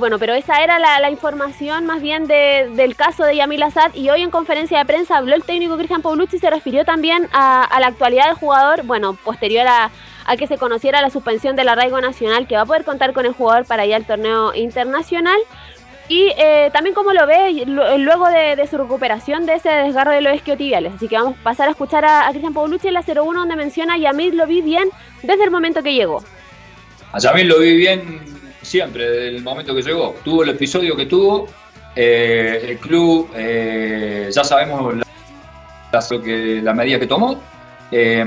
Bueno, pero esa era la, información más bien de- del caso de Yamil Assad y hoy en conferencia de prensa habló el técnico Cristian Paulucci y se refirió también a, a la actualidad del jugador, bueno, posterior a, a que se conociera la suspensión del arraigo nacional que va a poder contar con el jugador para ir al torneo internacional. Y eh, también como lo ve luego de, su recuperación de ese desgarro de los isquiotibiales. Así que vamos a pasar a escuchar a, a Cristian Paulucci en la 01 donde menciona Yamil lo vi bien desde el momento que llegó. A Yamil lo vi bien siempre, desde el momento que llegó. Tuvo el episodio que tuvo, eh, el club, eh, ya sabemos la, la- la medida que tomó. Eh,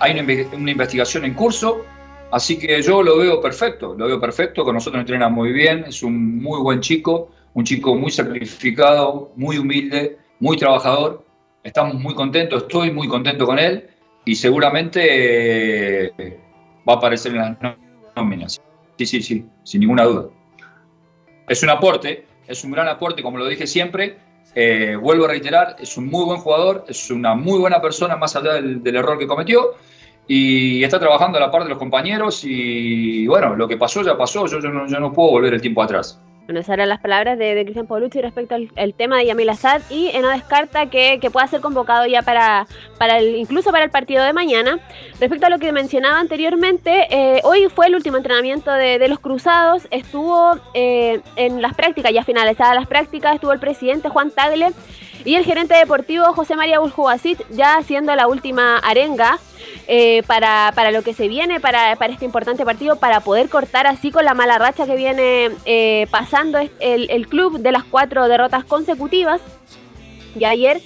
hay una, una investigación en curso, así que yo lo veo perfecto, lo veo perfecto, con nosotros entrena muy bien, es un muy buen chico, un chico muy sacrificado, muy humilde, muy trabajador. Estamos muy contentos, estoy muy contento con él y seguramente eh, va a aparecer en las nóminas. Sí, sí, sí, sin ninguna duda. Es un aporte, es un gran aporte, como lo dije siempre. Eh, vuelvo a reiterar, es un muy buen jugador, es una muy buena persona más allá del, del error que cometió y está trabajando a la par de los compañeros y bueno, lo que pasó ya pasó, yo, yo no, yo no puedo volver el tiempo atrás. Bueno, esas eran las palabras de, de Cristian Paulucci respecto al, al tema de Yamil Assad y no descarta que, que pueda ser convocado ya para, para el, incluso para el partido de mañana. Respecto a lo que mencionaba anteriormente, eh, hoy fue el último entrenamiento de, de los Cruzados, estuvo eh, en las prácticas, ya finalizadas las prácticas, estuvo el presidente Juan Tagle y el gerente deportivo José María Buljubacit ya haciendo la última arenga eh, para, para lo que se viene, para, para este importante partido, para poder cortar así con la mala racha que viene eh, pasando el, el club de las cuatro derrotas consecutivas. Y ayer,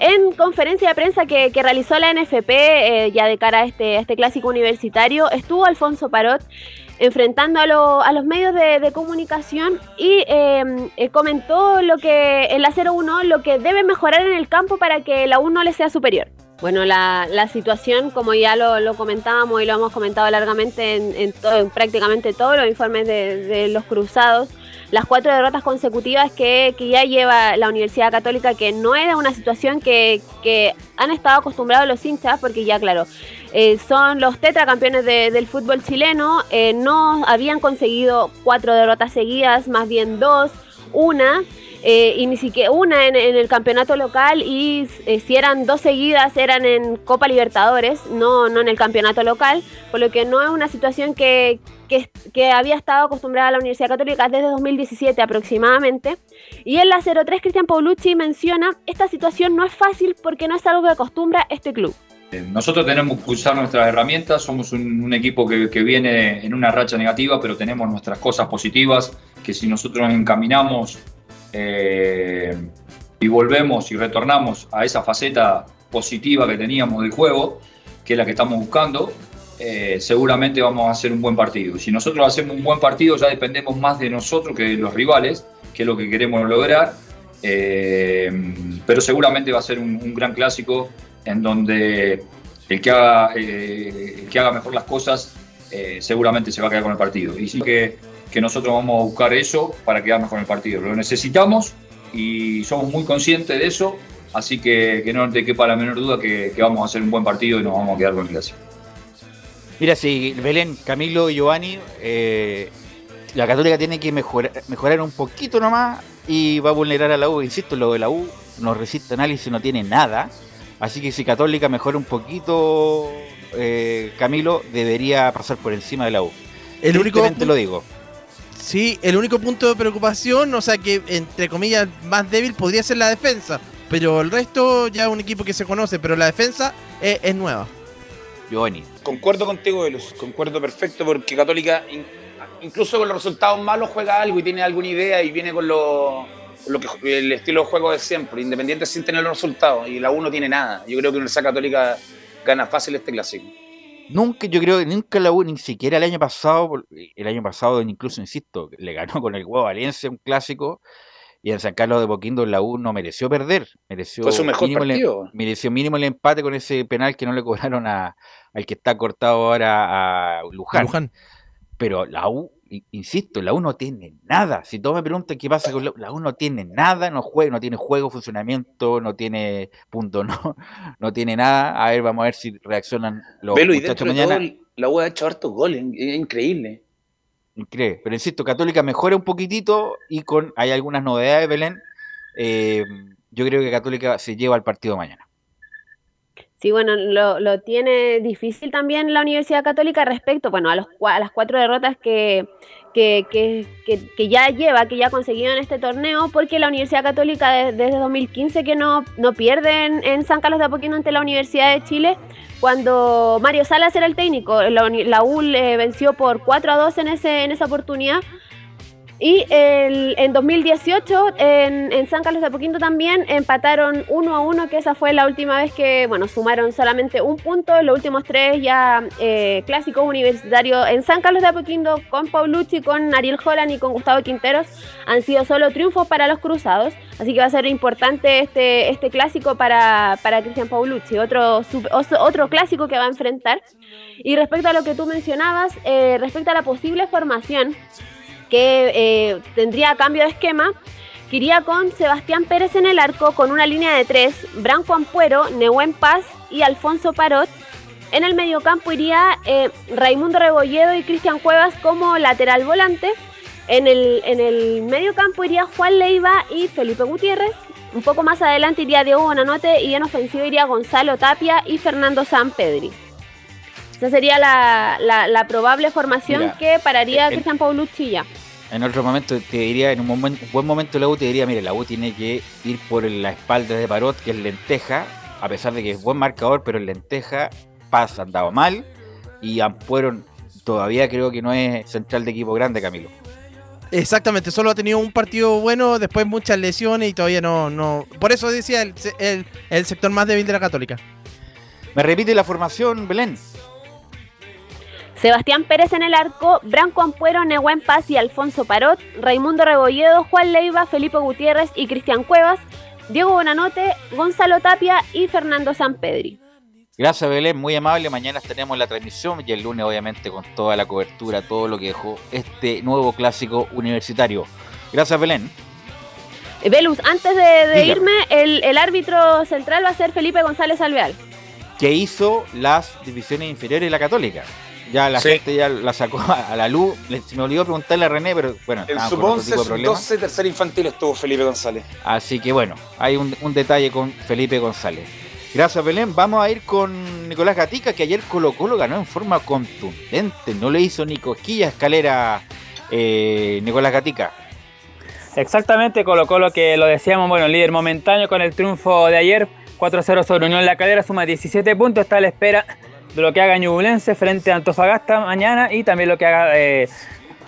en conferencia de prensa que, realizó la NFP, eh, ya de cara este, a este clásico universitario, estuvo Alfonso Parot enfrentando a, lo- a los medios de, comunicación y eh, eh, comentó lo que en la 01 lo que debe mejorar en el campo para que la 1 le sea superior. Bueno, la, situación, como ya lo, comentábamos y lo hemos comentado largamente en, prácticamente todos los informes de los cruzados, las cuatro derrotas consecutivas que, que ya lleva la Universidad Católica, que no era una situación que, que han estado acostumbrados los hinchas, porque ya claro, eh, son los tetracampeones de- del fútbol chileno, eh, no habían conseguido cuatro derrotas seguidas, más bien dos, una, eh, y ni siquiera una en, el campeonato local y eh, si eran dos seguidas eran en Copa Libertadores, no, no en el campeonato local, por lo que no es una situación que, que, había estado acostumbrada la Universidad Católica desde 2017 aproximadamente. Y en la 03 Cristian Paulucci menciona, esta situación no es fácil porque no es algo que acostumbra este club. Eh, Nosotros tenemos que usar nuestras herramientas, somos un, equipo que, viene en una racha negativa, pero tenemos nuestras cosas positivas, que si nosotros nos encaminamos eh, y volvemos y retornamos a esa faceta positiva que teníamos del juego, que es la que estamos buscando, eh, seguramente vamos a hacer un buen partido. Si nosotros hacemos un buen partido, ya dependemos más de nosotros que de los rivales, que es lo que queremos lograr. Eh, pero seguramente va a ser un, gran clásico en donde el que haga, el que haga mejor las cosas seguramente se va a quedar con el partido. Y sí que, que nosotros vamos a buscar eso para quedarnos con el partido. Lo necesitamos y somos muy conscientes de eso, así que, que no te quepa la menor duda que, que vamos a hacer un buen partido y nos vamos a quedar con el clásico. Mira, si Belén, Camilo y Giovanni, eh, la Católica tiene que mejorar, mejorar un poquito nomás y va a vulnerar a la U. Insisto, lo de la U no resiste análisis, no tiene nada. Así que si Católica mejora un poquito, eh, Camilo debería pasar por encima de la U. El único- lo digo. Sí, el único punto de preocupación, o sea que entre comillas más débil podría ser la defensa, pero el resto ya es un equipo que se conoce, pero la defensa es, es nueva. Giovanni. Concuerdo contigo, Velus, concuerdo perfecto porque Católica, in- incluso con los resultados malos, juega algo y tiene alguna idea y viene con lo, con lo que el estilo de juego de siempre, independiente sin tener los resultados. Y la U no tiene nada. Yo creo que Universidad Católica gana fácil este clásico. Nunca, yo creo que nunca la U, ni siquiera el año pasado, el año pasado incluso, insisto, le ganó con el Huevo Valencia un clásico y en San Carlos de Boquindo la U no mereció perder, mereció Fue su mejor mínimo el- partido. mereció mínimo el empate con ese penal que no le cobraron a, al que está cortado ahora a Luján. Luján. Pero la U, insisto, la U no tiene nada. Si todos me preguntan qué pasa con la U, la U no tiene nada, no juega, no tiene juego, funcionamiento, no tiene punto, *laughs* no, no tiene nada. A ver, vamos a ver si reaccionan los Velo, muchachos mañana. todo, la U ha hecho hartos goles, es increíble. Increíble. Pero insisto, Católica mejora un poquitito y con hay algunas novedades, Belén. Eh, yo creo que Católica se lleva al partido mañana. Sí, bueno, lo, tiene difícil también la Universidad Católica respecto, bueno, a, los, a las cuatro derrotas que, que, que, que- ya lleva, que ya ha conseguido en este torneo, porque la Universidad Católica de- desde 2015 que no, no pierde en, San Carlos de Apoquindo ante la Universidad de Chile, cuando Mario Salas era el técnico, la, la U le venció por 4 a 2 en, ese, en esa oportunidad. Y el- en 2018, en, en San Carlos de Apoquindo también empataron 1 a 1, que esa fue la última vez que, bueno, sumaron solamente un punto. Los últimos tres ya eh, clásicos universitarios en San Carlos de Apoquindo, con Paulucci, con Ariel Holland y con Gustavo Quinteros, han sido solo triunfos para los cruzados. Así que va a ser importante este, este clásico para, para Cristian Paulucci, otro, otro clásico que va a enfrentar. Y respecto a lo que tú mencionabas, eh, respecto a la posible formación, que eh, tendría cambio de esquema, que iría con Sebastián Pérez en el arco, con una línea de tres, Branco Ampuero, Nehuen Paz y Alfonso Parot. En el mediocampo iría eh, Raimundo Rebolledo y Cristian Cuevas como lateral volante. En el, en el mediocampo iría Juan Leiva y Felipe Gutiérrez. Un poco más adelante iría Diego Bonanote y en ofensivo iría Gonzalo Tapia y Fernando Sampedri. Esa sería la, la- la probable formación Mira, que pararía Cristian Paulucci ya. En otro momento te diría, en un, momen- un buen momento la U te diría, mire, la U tiene que ir por la espalda de Parot, que es lenteja, a pesar de que es buen marcador, pero en lenteja Paz andaba mal y Ampuero todavía creo que no es central de equipo grande, Camilo. Exactamente, solo ha tenido un partido bueno, después muchas lesiones y todavía no. no Por eso decía el, el, el sector más débil de la Católica. ¿Me repite la formación, Belén? Sebastián Pérez en el arco, Branco Ampuero, Nehuen Paz y Alfonso Parot, Raimundo Rebolledo, Juan Leiva, Felipe Gutiérrez y Cristian Cuevas, Diego Bonanote, Gonzalo Tapia y Fernando Sampedri. Gracias, Belén, muy amable. Mañana en la transmisión y el lunes, obviamente, con toda la cobertura, todo lo que dejó este nuevo clásico universitario. Gracias, Belén. Eh, Velus, antes de, irme, el, el árbitro central va a ser Felipe González Alvear. que hizo las divisiones inferiores de la Católica. Ya la Sí. gente ya la sacó a, la luz. Se me olvidó preguntarle a René, pero bueno, En otro 11, tipo de sub problemas. 12, tercer infantil estuvo Felipe González. Así que bueno, hay un, un detalle con Felipe González. Gracias, Belén. Vamos a ir con Nicolás Gatica, que ayer Colo Colo ganó en forma contundente. No le hizo ni cosquilla escalera eh, Nicolás Gatica. Exactamente, Colo Colo que lo decíamos, bueno, líder momentáneo con el triunfo de ayer, 4-0 sobre Unión La Calera, suma 17 puntos, está a la espera de lo que haga Ñublense frente a Antofagasta mañana y también lo que haga eh,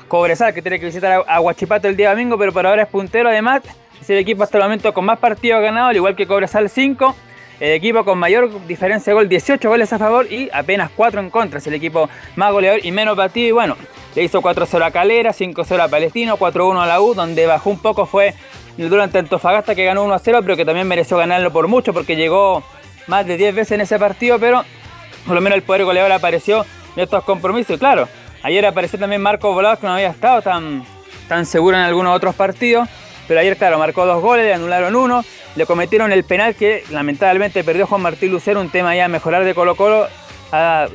Cobresal, que tiene que visitar a, Huachipato el día domingo, pero por ahora es puntero además, es el equipo hasta el momento con más partidos ganados, al igual que Cobresal 5. El equipo con mayor diferencia de gol, 18 goles a favor y apenas 4 en contra. Es el equipo más goleador y menos batido. Y bueno, le hizo 4-0 a Calera, 5-0 a Palestino, 4-1 a la U, donde bajó un poco fue durante Antofagasta que ganó 1-0, pero que también mereció ganarlo por mucho porque llegó más de 10 veces en ese partido, pero por lo menos el poder goleador apareció en estos compromisos. Claro, ayer apareció también Marco Volados, que no había estado tan, tan seguro en algunos otros partidos. Pero ayer, claro, marcó dos goles, le anularon uno, le cometieron el penal que lamentablemente perdió Juan Martín Lucero, un tema ya a mejorar de Colo Colo. Ha-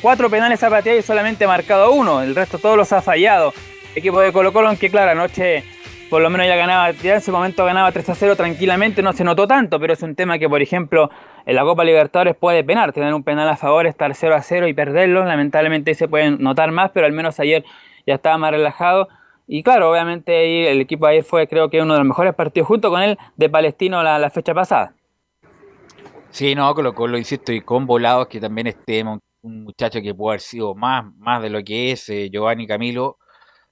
cuatro penales ha pateado y solamente ha marcado uno, el resto todos los ha fallado. Equipo de Colo Colo, aunque claro, anoche por lo menos ya ganaba, ya en su momento ganaba 3 a 0 tranquilamente, no se notó tanto, pero es un tema que, por ejemplo, en la Copa Libertadores puede penar, tener un penal a favor, estar 0 a 0 y perderlo, lamentablemente se pueden notar más, pero al menos ayer ya estaba más relajado. Y claro, obviamente ahí el equipo ayer fue creo que uno de los mejores partidos junto con él de Palestino la, la fecha pasada. Sí, no, Colo Colo, insisto, y con volados que también esté un, un muchacho que puede haber sido más, más de lo que es eh, Giovanni Camilo,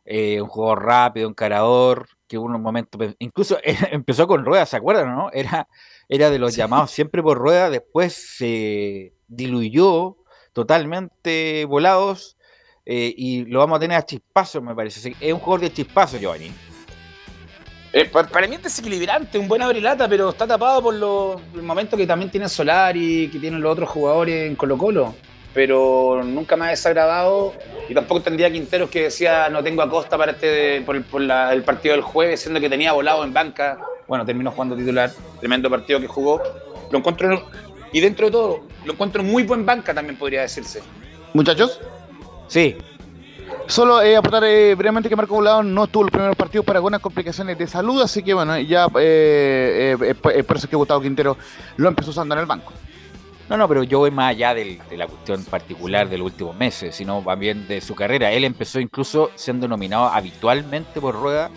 eh, un jugador rápido, encarador, que un momento, pe- incluso *laughs* empezó con ruedas, ¿se acuerdan, no? Era, era de los llamados siempre por ruedas, después se diluyó totalmente volados eh, y lo vamos a tener a chispazos, me parece. Sí, Es un jugador de chispazos, Giovanni. Eh, pa- para mí es desequilibrante, un buen abrilata, pero está tapado por los el momento que también tiene Solari, que tienen los otros jugadores en Colo Colo. Pero nunca me ha desagradado. Y tampoco tendría Quinteros que decía no tengo a Costa para este por, el, por la- el partido del jueves, siendo que tenía volado en banca. Bueno, terminó jugando titular. Tremendo partido que jugó. Lo encuentro, y dentro de todo, lo encuentro muy buen banca también podría decirse. Muchachos. Sí. Solo eh, aportar eh, brevemente que Marco Volado no estuvo los primeros partidos por algunas complicaciones de salud, así que bueno, ya eh, eh, eh, por eso es que Gustavo Quintero lo empezó usando en el banco. No, no, pero yo voy más allá del- de la cuestión particular de los últimos meses, sino también de su carrera. Él empezó incluso siendo nominado habitualmente por Rueda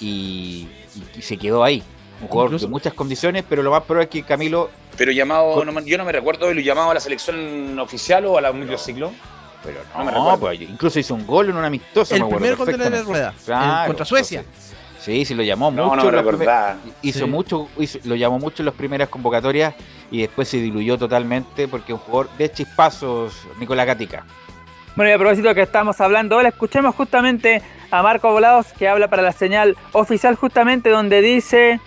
y, y- y se quedó ahí. Un jugador Incluso- de muchas condiciones, pero lo más probable es que Camilo Pero llamado, no me- yo no me recuerdo de lo llamado a la selección oficial o a la microciclo. Pero no, me No, recuerdo. pues, incluso hizo un gol en un amistoso. El me primer gol de la. Rueda, Claro, contra Suecia. entonces, sí, sí, lo llamó No, mucho. no primer- hizo Sí. mucho, hizo- lo llamó mucho en las primeras convocatorias y después se diluyó totalmente porque es un jugador de chispazos, Nicolás Gatica. Bueno, y a propósito que estamos hablando ahora, escuchemos justamente a Marco Volados que habla para la señal oficial justamente donde dice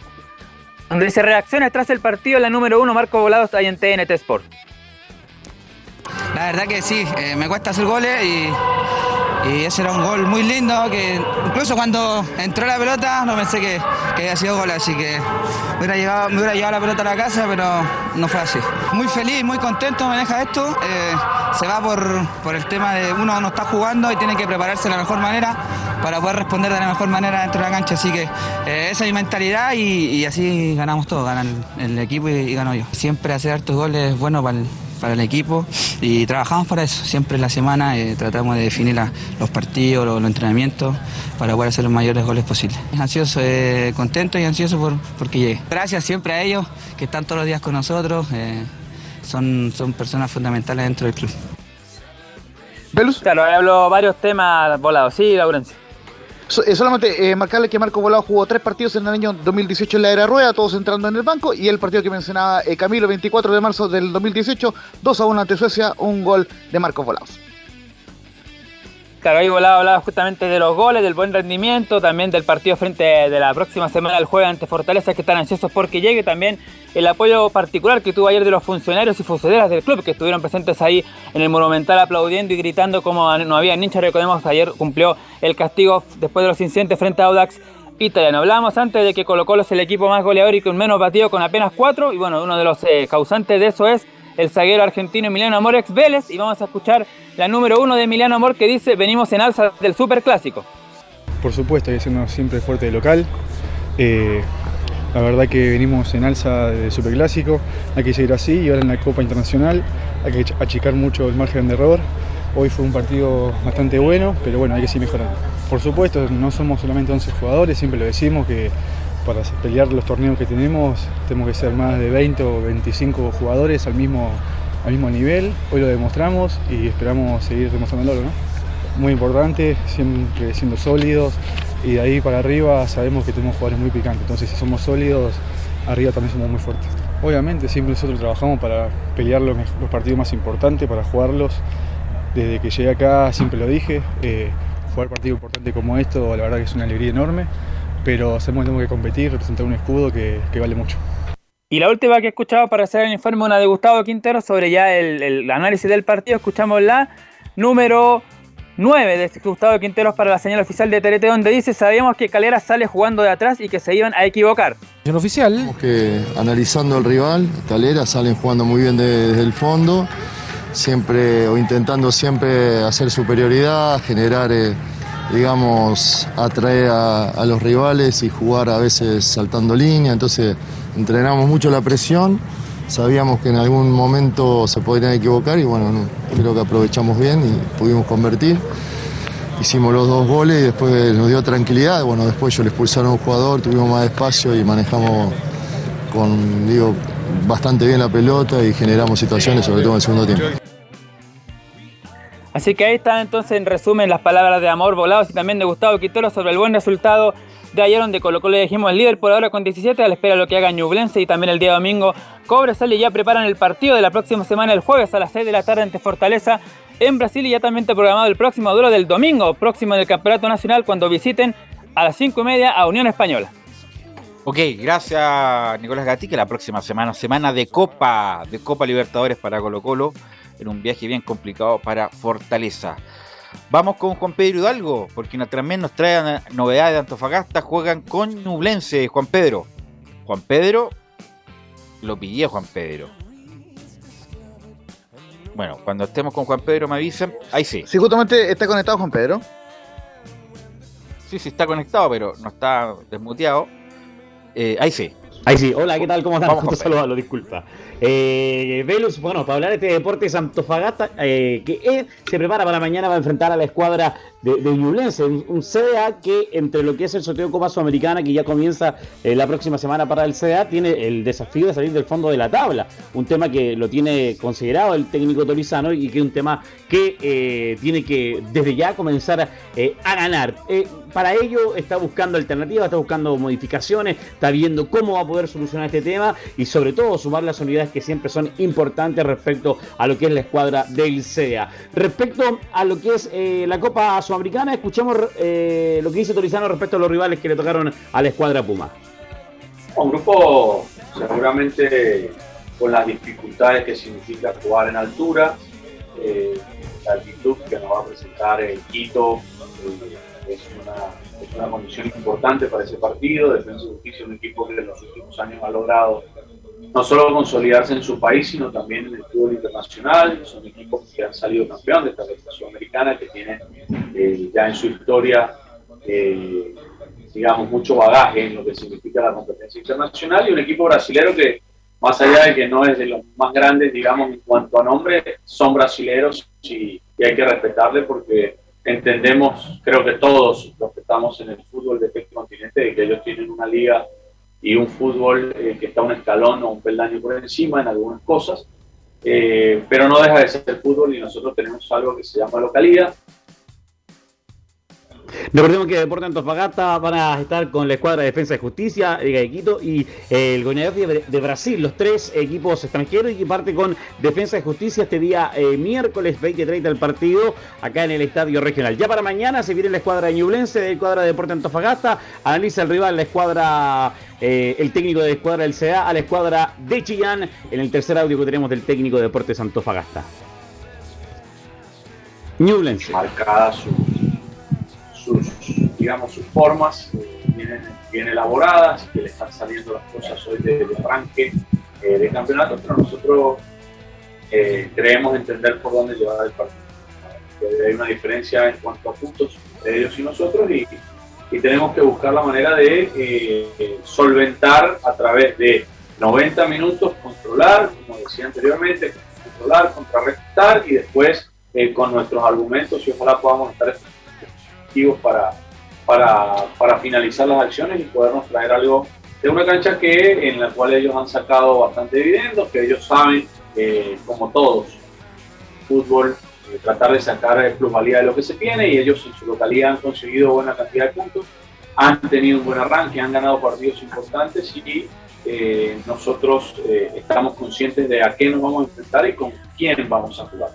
donde dice reacciones tras el partido la número uno Marco Volados ahí en TNT Sport. La verdad que sí, eh, me cuesta hacer goles y, ese era un gol muy lindo que incluso cuando entró la pelota no pensé que, que había sido gol, así que me hubiera, llegado, me hubiera llevado la pelota a la casa, pero no fue así. Muy feliz, muy contento me deja esto. eh, se va por, por el tema de uno no está jugando y tiene que prepararse de la mejor manera para poder responder de la mejor manera dentro de la cancha. Así que eh, esa es mi mentalidad y, así ganamos todos, gana el, el equipo y, y gano yo. Siempre hacer hartos goles es bueno para el, para el equipo y trabajamos para eso. Siempre en la semana eh, tratamos de definir la- los partidos, los, los entrenamientos para poder hacer los mayores goles posibles. Ansioso, eh, contento y ansioso por, porque llegue. Gracias siempre a ellos que están todos los días con nosotros. eh, son, son personas fundamentales dentro del club. Claro, habló varios temas volados. Sí, Laurencio. Eh, solamente eh, marcarle que Marco Volado jugó tres partidos en el año 2018 en la era rueda, todos entrando en el banco, y el partido que mencionaba eh, Camilo, 24 de marzo del 2018, 2 a 1 ante Suecia, un gol de Marcos Volados. Claro, ahí Volado hablaba justamente de los goles, del buen rendimiento, también del partido frente de la próxima semana del juego ante Fortaleza, que están ansiosos porque llegue también el apoyo particular que tuvo ayer de los funcionarios y funcionarias del club que estuvieron presentes ahí en el Monumental aplaudiendo y gritando como no había hincha. Recordemos, ayer cumplió el castigo después de los incidentes frente a Audax italiano. Hablábamos antes de que Colo Colo es el equipo más goleador y con menos batido con apenas cuatro. Y bueno, uno de los eh, causantes de eso es el zaguero argentino Emiliano Amor ex Vélez. Y vamos a escuchar la número uno de Emiliano Amor que dice: Venimos en alza del Superclásico. Por supuesto, que sernos siempre fuerte de local. Eh, la verdad que venimos en alza de Superclásico, hay que seguir así y ahora en la Copa Internacional hay que ach- achicar mucho el margen de error. Hoy fue un partido bastante bueno, pero bueno, hay que seguir mejorando. Por supuesto, no somos solamente 11 jugadores, siempre lo decimos que para pelear los torneos que tenemos tenemos que ser más de 20 o 25 jugadores al mismo, al mismo nivel. Hoy lo demostramos y esperamos seguir demostrándolo. ¿no? muy importante, siempre siendo sólidos y de ahí para arriba sabemos que tenemos jugadores muy picantes, entonces si somos sólidos, arriba también somos muy fuertes. Obviamente siempre nosotros trabajamos para pelear los, partidos más importantes, para jugarlos. Desde que llegué acá siempre lo dije, eh, jugar partido importante como esto la verdad que es una alegría enorme, pero sabemos que tenemos que competir, representar un escudo que, que vale mucho. Y la última que he escuchado para hacer el informe, una de Gustavo Quintero sobre ya el, el análisis del partido, escuchamos la número 9 de Gustavo Quinteros para la señal oficial de TRT, donde dice: Sabíamos que Calera sale jugando de atrás y que se iban a equivocar. En oficial. Que analizando el rival, Calera salen jugando muy bien de- desde el fondo, siempre o intentando siempre hacer superioridad, generar, eh, digamos, atraer a, los rivales y jugar a veces saltando línea. Entonces entrenamos mucho la presión, sabíamos que en algún momento se podrían equivocar y bueno, no, creo que aprovechamos bien y pudimos convertir. Hicimos los dos goles y después nos dio tranquilidad. Bueno, después yo le expulsaron a un jugador, tuvimos más espacio y manejamos con, digo, bastante bien la pelota y generamos situaciones, sobre todo en el segundo tiempo. Así que ahí están entonces en resumen las palabras de Amor Volados y también de Gustavo Quintero sobre el buen resultado de ayer donde Colo Colo le dijimos el líder por ahora con 17 a la espera de lo que haga Ñublense y también el día domingo Cobresal y ya preparan el partido de la próxima semana el jueves a las 6 de la tarde ante Fortaleza en Brasil y ya también está programado el próximo duelo del domingo próximo del Campeonato Nacional cuando visiten a las 5 y media a Unión Española. Ok, gracias Nicolás Gatti, que la próxima semana, semana de Copa, de Copa Libertadores para Colo Colo. En un viaje bien complicado para Fortaleza. Vamos con Juan Pedro Hidalgo, porque también nos traen novedades de Antofagasta. Juegan con Nublense, Juan Pedro. Juan Pedro, lo pillé Juan Pedro. Bueno, cuando estemos con Juan Pedro me avisan. Ahí sí. Sí, justamente está conectado Juan Pedro. Sí, sí está conectado, pero no está desmuteado. Eh, ahí sí. Ahí sí, hola, ¿qué tal? ¿Cómo están? Vamos, saludarlo, disculpa. Eh, Velus, bueno, para hablar de este deporte Antofagasta, eh, que eh, se prepara para mañana para enfrentar a la escuadra de, de un, CDA que entre lo que es el sorteo Copa Sudamericana, que ya comienza eh, la próxima semana para el CDA, tiene el desafío de salir del fondo de la tabla, un tema que lo tiene considerado el técnico torizano y que es un tema que eh, tiene que desde ya comenzar eh, a ganar. Para ello está buscando alternativas, está buscando modificaciones, está viendo cómo va a poder solucionar este tema y sobre todo sumar las unidades que siempre son importantes respecto a lo que es la escuadra del CDA. Respecto a lo que es la Copa Sudamericana, escuchemos eh, lo que dice Torizano respecto a los rivales que le tocaron a la escuadra Puma. Un grupo seguramente con las dificultades que significa jugar en altura, eh, la altitud que nos va a presentar el Quito eh, es, una, condición importante para ese partido. Defensa y Justicia un equipo que en los últimos años ha logrado no solo consolidarse en su país, sino también en el fútbol internacional. Son equipos que han salido campeón de esta Liga Sudamericana, que tienen eh, ya en su historia eh, digamos, mucho bagaje en lo que significa la competencia internacional y un equipo brasilero que, más allá de que no es de los más grandes, digamos, en cuanto a nombre, son brasileros y, y hay que respetarle porque entendemos, creo que todos los que estamos en el fútbol de este continente, de que ellos tienen una liga y un fútbol eh, que está un escalón o un peldaño por encima en algunas cosas, eh, pero no deja de ser fútbol y nosotros tenemos algo que se llama localidad Recordemos que Deporte Antofagasta van a estar con la escuadra de Defensa y Justicia, Liga de Quito y eh, el Goiás de, de Brasil, los tres equipos extranjeros y que parte con Defensa y Justicia este día eh, miércoles 20-30 el partido acá en el Estadio Regional. Ya para mañana se viene la escuadra de Ñublense, de escuadra de Deporte Antofagasta, analiza el rival la escuadra, eh, el técnico de la escuadra del CA a la escuadra de Chillán en el tercer audio que tenemos del técnico de Deportes Antofagasta. Ñublense. Marcada digamos, sus formas eh, vienen bien elaboradas, que le están saliendo las cosas hoy de, de arranque eh, de campeonato, pero nosotros eh, creemos entender por dónde llevar el partido. Que hay una diferencia en cuanto a puntos entre ellos y nosotros y, y tenemos que buscar la manera de eh, solventar a través de 90 minutos, controlar, como decía anteriormente, controlar, contrarrestar y después eh, con nuestros argumentos y ojalá podamos estar para, para, para finalizar las acciones y podernos traer algo de una cancha que en la cual ellos han sacado bastante dividendos, que ellos saben, eh, como todos, fútbol, eh, tratar de sacar plusvalía de lo que se tiene y ellos en su localidad han conseguido buena cantidad de puntos, han tenido un buen arranque, han ganado partidos importantes y eh, nosotros estamos conscientes de a qué nos vamos a enfrentar y con quién vamos a jugar.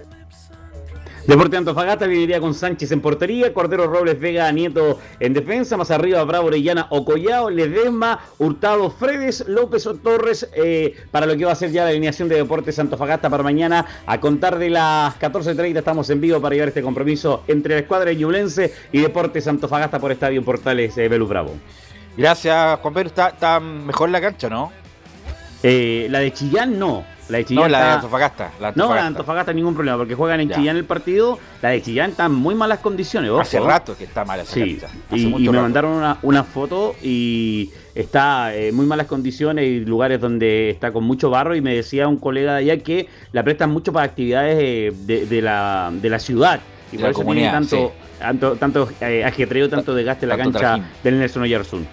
Deporte Antofagasta viniería con Sánchez en portería, Cordero Robles Vega Nieto en defensa, más arriba Bravo Orellana Ocollao, Ledesma, Hurtado Fredes, López o Torres eh, para lo que va a ser ya la alineación de Deportes Antofagasta para mañana. A contar de las 14.30 estamos en vivo para llevar este compromiso entre la escuadra ñublense y Deportes Antofagasta por Estadio Portales eh, Velus Bravo. Gracias, Juan Pedro. Está, está mejor la cancha, ¿no? Eh, la de Chillán no. La de Chillán no, la de Antofagasta. La No, la Antofagasta. de Antofagasta ningún problema, porque juegan en Ya. Chillán el partido. La de Chillán está en muy malas condiciones. ojo. Hace rato que está mala esa Sí, y, y me rato. mandaron una, una foto y está en muy malas condiciones y lugares donde está con mucho barro y me decía un colega de allá que la prestan mucho para actividades eh, de, de la, de la ciudad y De por eso tiene tanto, tanto, tanto eh, ajetreo, tanto desgaste en la cancha trajín. del Nelson Oyarzún.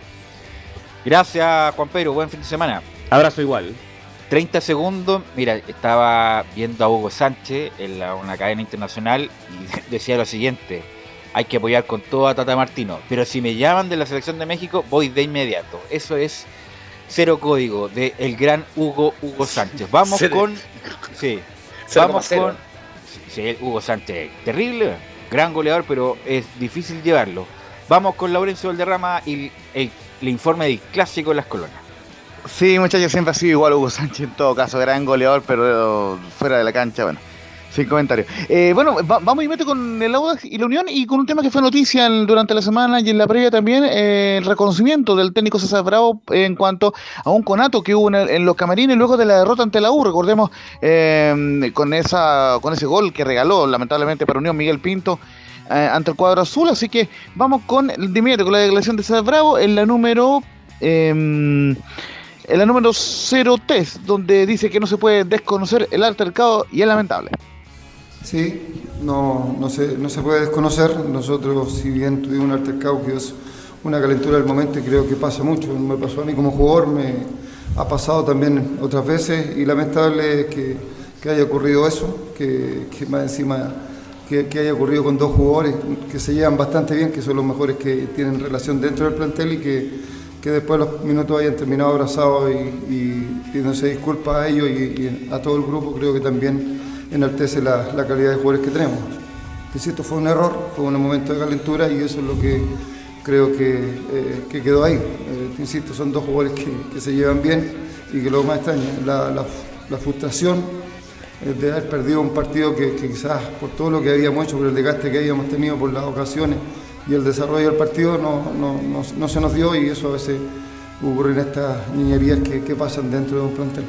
Gracias, Juan Pedro. Buen fin de semana. Abrazo igual. 30 segundos. Mira, estaba viendo a Hugo Sánchez en la- una cadena internacional y *laughs* decía lo siguiente. Hay que apoyar con todo a Tata Martino. Pero si me llaman de la selección de México, voy de inmediato. Eso es cero código de el gran Hugo Hugo Sánchez. Vamos Cero. con. Sí. Cero Vamos con. Sí, Hugo Sánchez, terrible, gran goleador, pero es difícil llevarlo. Vamos con Laurencio Valderrama y el, el informe del clásico de las colonias. Sí, muchachos, siempre ha sido igual Hugo Sánchez en todo caso, gran goleador, pero fuera de la cancha, bueno. Sin comentario. Eh, bueno, va- vamos y mete con el Audax y la Unión y con un tema que fue noticia durante la semana y en la previa también, eh, el reconocimiento del técnico César Bravo en cuanto a un conato que hubo en, el- los camarines luego de la derrota ante la U. Recordemos eh, con, esa, con ese gol que regaló lamentablemente para Unión Miguel Pinto eh, ante el cuadro azul. Así que vamos con, inmediato con la declaración de César Bravo en la número... en la número 03, donde dice que no se puede desconocer el altercado y es lamentable. Sí, no, no, se, no se puede desconocer. Nosotros, si bien tuvimos un altercado que es una calentura del momento y creo que pasa mucho, me pasó a mí como jugador, me ha pasado también otras veces y lamentable que, que haya ocurrido eso, que, que más encima que, que haya ocurrido con dos jugadores que se llevan bastante bien, que son los mejores que tienen relación dentro del plantel y que, que después de los minutos hayan terminado abrazados y, y pidiéndose disculpas a ellos y, a todo el grupo, creo que también enaltece la, la calidad de jugadores que tenemos. Insisto, fue un error, fue un momento de calentura y eso es lo que creo que, eh, que quedó ahí. Eh, insisto, son dos jugadores que, que se llevan bien y que lo más extraño, la, la- la frustración eh, de haber perdido un partido que, que quizás por todo lo que habíamos hecho, por el desgaste que habíamos tenido, por las ocasiones y el desarrollo del partido, no, no- no- se nos dio y eso a veces ocurre en estas niñerías que, que pasan dentro de un plantel.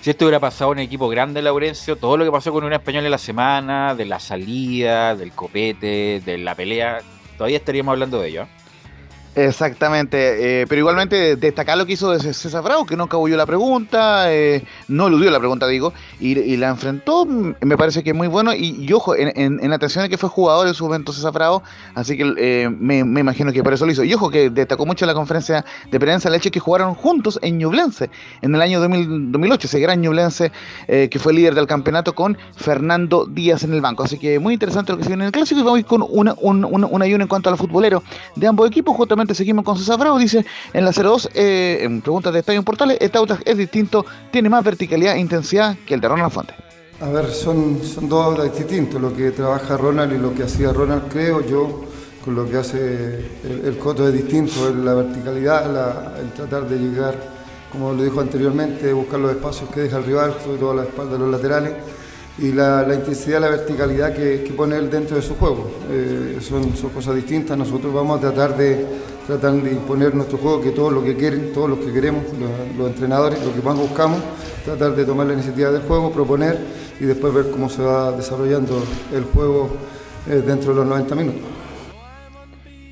Si esto hubiera pasado en un equipo grande, Laurencio, todo lo que pasó con un español en la semana, de la salida, del copete, de la pelea, todavía estaríamos hablando de ello. ¿eh? Exactamente, eh, pero igualmente destacar lo que hizo César Bravo, que no cabulló la pregunta, eh, no eludió la pregunta, digo, y, la enfrentó, me parece que es muy bueno, y, ojo, en, en, en atención de que fue jugador en su momento César Bravo, así que eh, me, imagino que por eso lo hizo. Y ojo, que destacó mucho la conferencia de prensa el hecho que jugaron juntos en Ñublense en el año 2000 2008, ese gran Ñublense eh, que fue líder del campeonato con Fernando Díaz en el banco. Así que muy interesante lo que se viene en el clásico y vamos a con una, un, una en cuanto a los futboleros de ambos equipos. Justamente seguimos con César Bravo, dice en la 02, eh, en preguntas de Estadio Portales, este auto es distinto, tiene más verticalidad e intensidad que el de Ronald Fuente. A ver, son, son dos aulas distintos, lo que trabaja Ronald y lo que hacía Ronald, creo yo, con lo que hace el, Coto es distinto, la verticalidad, el tratar de llegar, como lo dijo anteriormente, buscar los espacios que deja el rival, sobre todo a la espalda de los laterales, y la, la intensidad, la verticalidad que, que pone él dentro de su juego. Eh, son, son cosas distintas, nosotros vamos a tratar de, tratar de imponer nuestro juego, que todos lo que quieren, todos los que queremos, los, los entrenadores, lo que más buscamos, tratar de tomar la iniciativa del juego, proponer y después ver cómo se va desarrollando el juego eh, dentro de los 90 minutos.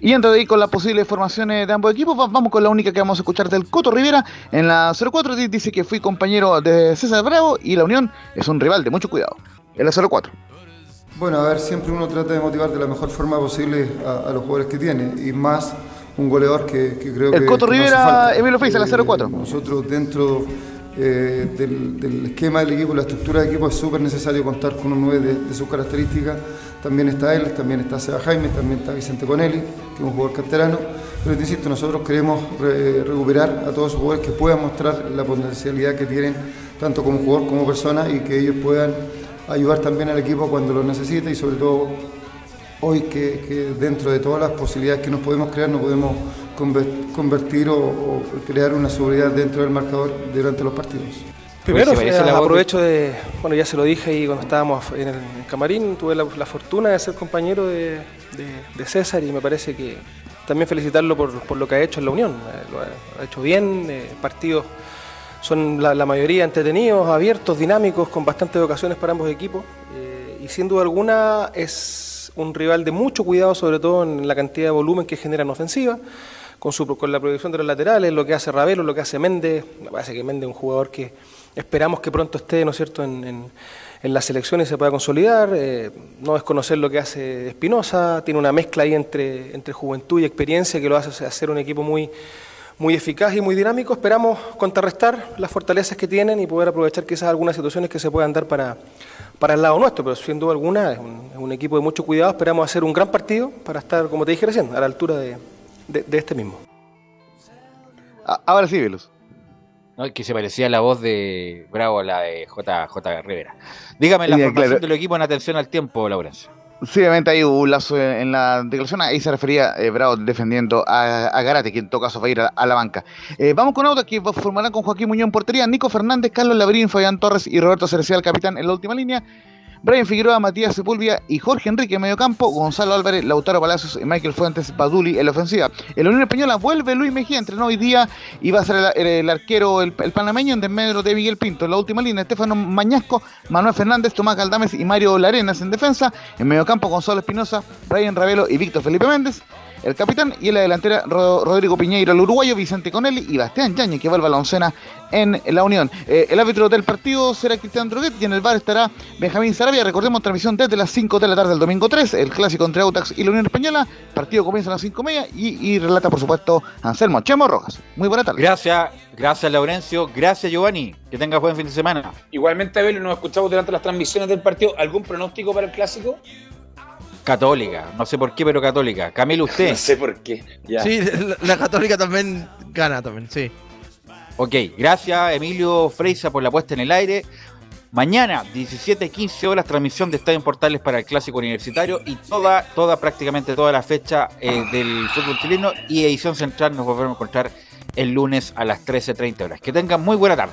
Y antes de ir con las posibles formaciones de ambos equipos, va- vamos con la única que vamos a escuchar del Coto Rivera. En la 04 di- dice que fui compañero de César Bravo y la Unión es un rival de mucho cuidado. En la 04. Bueno, a ver, siempre uno trata de motivar de la mejor forma posible a, a los jugadores que tiene y más un goleador que, que creo El que. Coto no hace Rivera. Emilio Feiza, la Eh, 04. Nosotros dentro eh, del, del esquema del equipo, la estructura del equipo, es súper necesario contar con un 9 de, de sus características. También está él, también está Seba Jaime, también está Vicente Conelli, que es un jugador canterano. Pero te insisto, nosotros queremos re- recuperar a todos esos jugadores que puedan mostrar la potencialidad que tienen, tanto como jugador como persona, y que ellos puedan ayudar también al equipo cuando lo necesite y sobre todo hoy que, que dentro de todas las posibilidades que nos podemos crear no podemos conver- convertir o, o crear una seguridad dentro del marcador durante los partidos. Primero, Pues eh, aprovecho de, bueno, ya se lo dije ahí cuando estábamos en el camarín, tuve la, la fortuna de ser compañero de, de- de César y me parece que también felicitarlo por, por lo que ha hecho en la Unión. Eh, lo ha, ha hecho bien, eh, partidos son la, la mayoría entretenidos, abiertos, dinámicos, con bastantes ocasiones para ambos equipos eh, y sin duda alguna es un rival de mucho cuidado, sobre todo en la cantidad de volumen que genera en ofensiva con, su, con la proyección de los laterales, lo que hace Ravelo, lo que hace Méndez. Me parece que Méndez es un jugador que esperamos que pronto esté, ¿no es cierto?, en, en- en la selección y se pueda consolidar. Eh, no desconocer lo que hace Espinosa, tiene una mezcla ahí entre, entre juventud y experiencia que lo hace hacer un equipo muy, muy eficaz y muy dinámico. Esperamos contrarrestar las fortalezas que tienen y poder aprovechar quizás algunas situaciones que se puedan dar para, para el lado nuestro, pero sin duda alguna es un, es un equipo de mucho cuidado. Esperamos hacer un gran partido para estar, como te dije recién, a la altura de, de- de este mismo. Ahora sí, Velus. No, que se parecía la voz de Bravo a la de J. J. Rivera. Dígame la Ya, formación claro. del equipo en atención al tiempo, Laurencio. Sí, obviamente hay un lazo en la declaración, ahí se refería eh, Bravo defendiendo a, Garate, que en todo caso va a ir a, la banca. Eh, vamos con autos que formarán con Joaquín Muñoz en portería, Nico Fernández, Carlos Labrín, Fabián Torres y Roberto Cereceda, el capitán en la última línea. Brian Figueroa, Matías Sepúlveda y Jorge Enrique en medio campo, Gonzalo Álvarez, Lautaro Palacios y Michael Fuentes Baduli en la ofensiva. En la Unión Española vuelve Luis Mejía, entrenó hoy día y va a ser el, arquero, el, panameño en desmedro de Miguel Pinto. En la última línea, Estefano Mañasco, Manuel Fernández, Tomás Galdames y Mario Larenas en defensa. En medio campo, Gonzalo Espinosa, Brian Ravelo y Víctor Felipe Méndez. El capitán y en la delantera Ro- Rodrigo Piñeiro, el uruguayo, Vicente Conelli y Bastián Yañez, que vuelve a la oncena en la Unión. Eh, el árbitro del partido será Cristian Droguet y en el bar estará Benjamín Sarabia. Recordemos transmisión desde las 5 de la tarde del domingo 3, el clásico entre Autax y la Unión Española. Partido comienza a las 5 y media y, y relata, por supuesto, Anselmo Chemo Rojas. Muy buena tarde. Gracias, gracias Laurencio, gracias Giovanni. Que tengas buen fin de semana. Igualmente, Abel, nos escuchamos durante las transmisiones del partido. ¿Algún pronóstico para el clásico? Católica, no sé por qué, pero católica. Camilo, *laughs* usted. No sé por qué. Ya. Sí, la, la Católica también gana también, sí. Ok, gracias Emilio Freisa por la puesta en el aire. Mañana, 17-15 horas, transmisión de Estadio en Portales para el Clásico Universitario y toda, toda, prácticamente toda la fecha eh, del fútbol chileno y edición central nos volvemos a encontrar el lunes a las 13.30 horas. Que tengan muy buena tarde.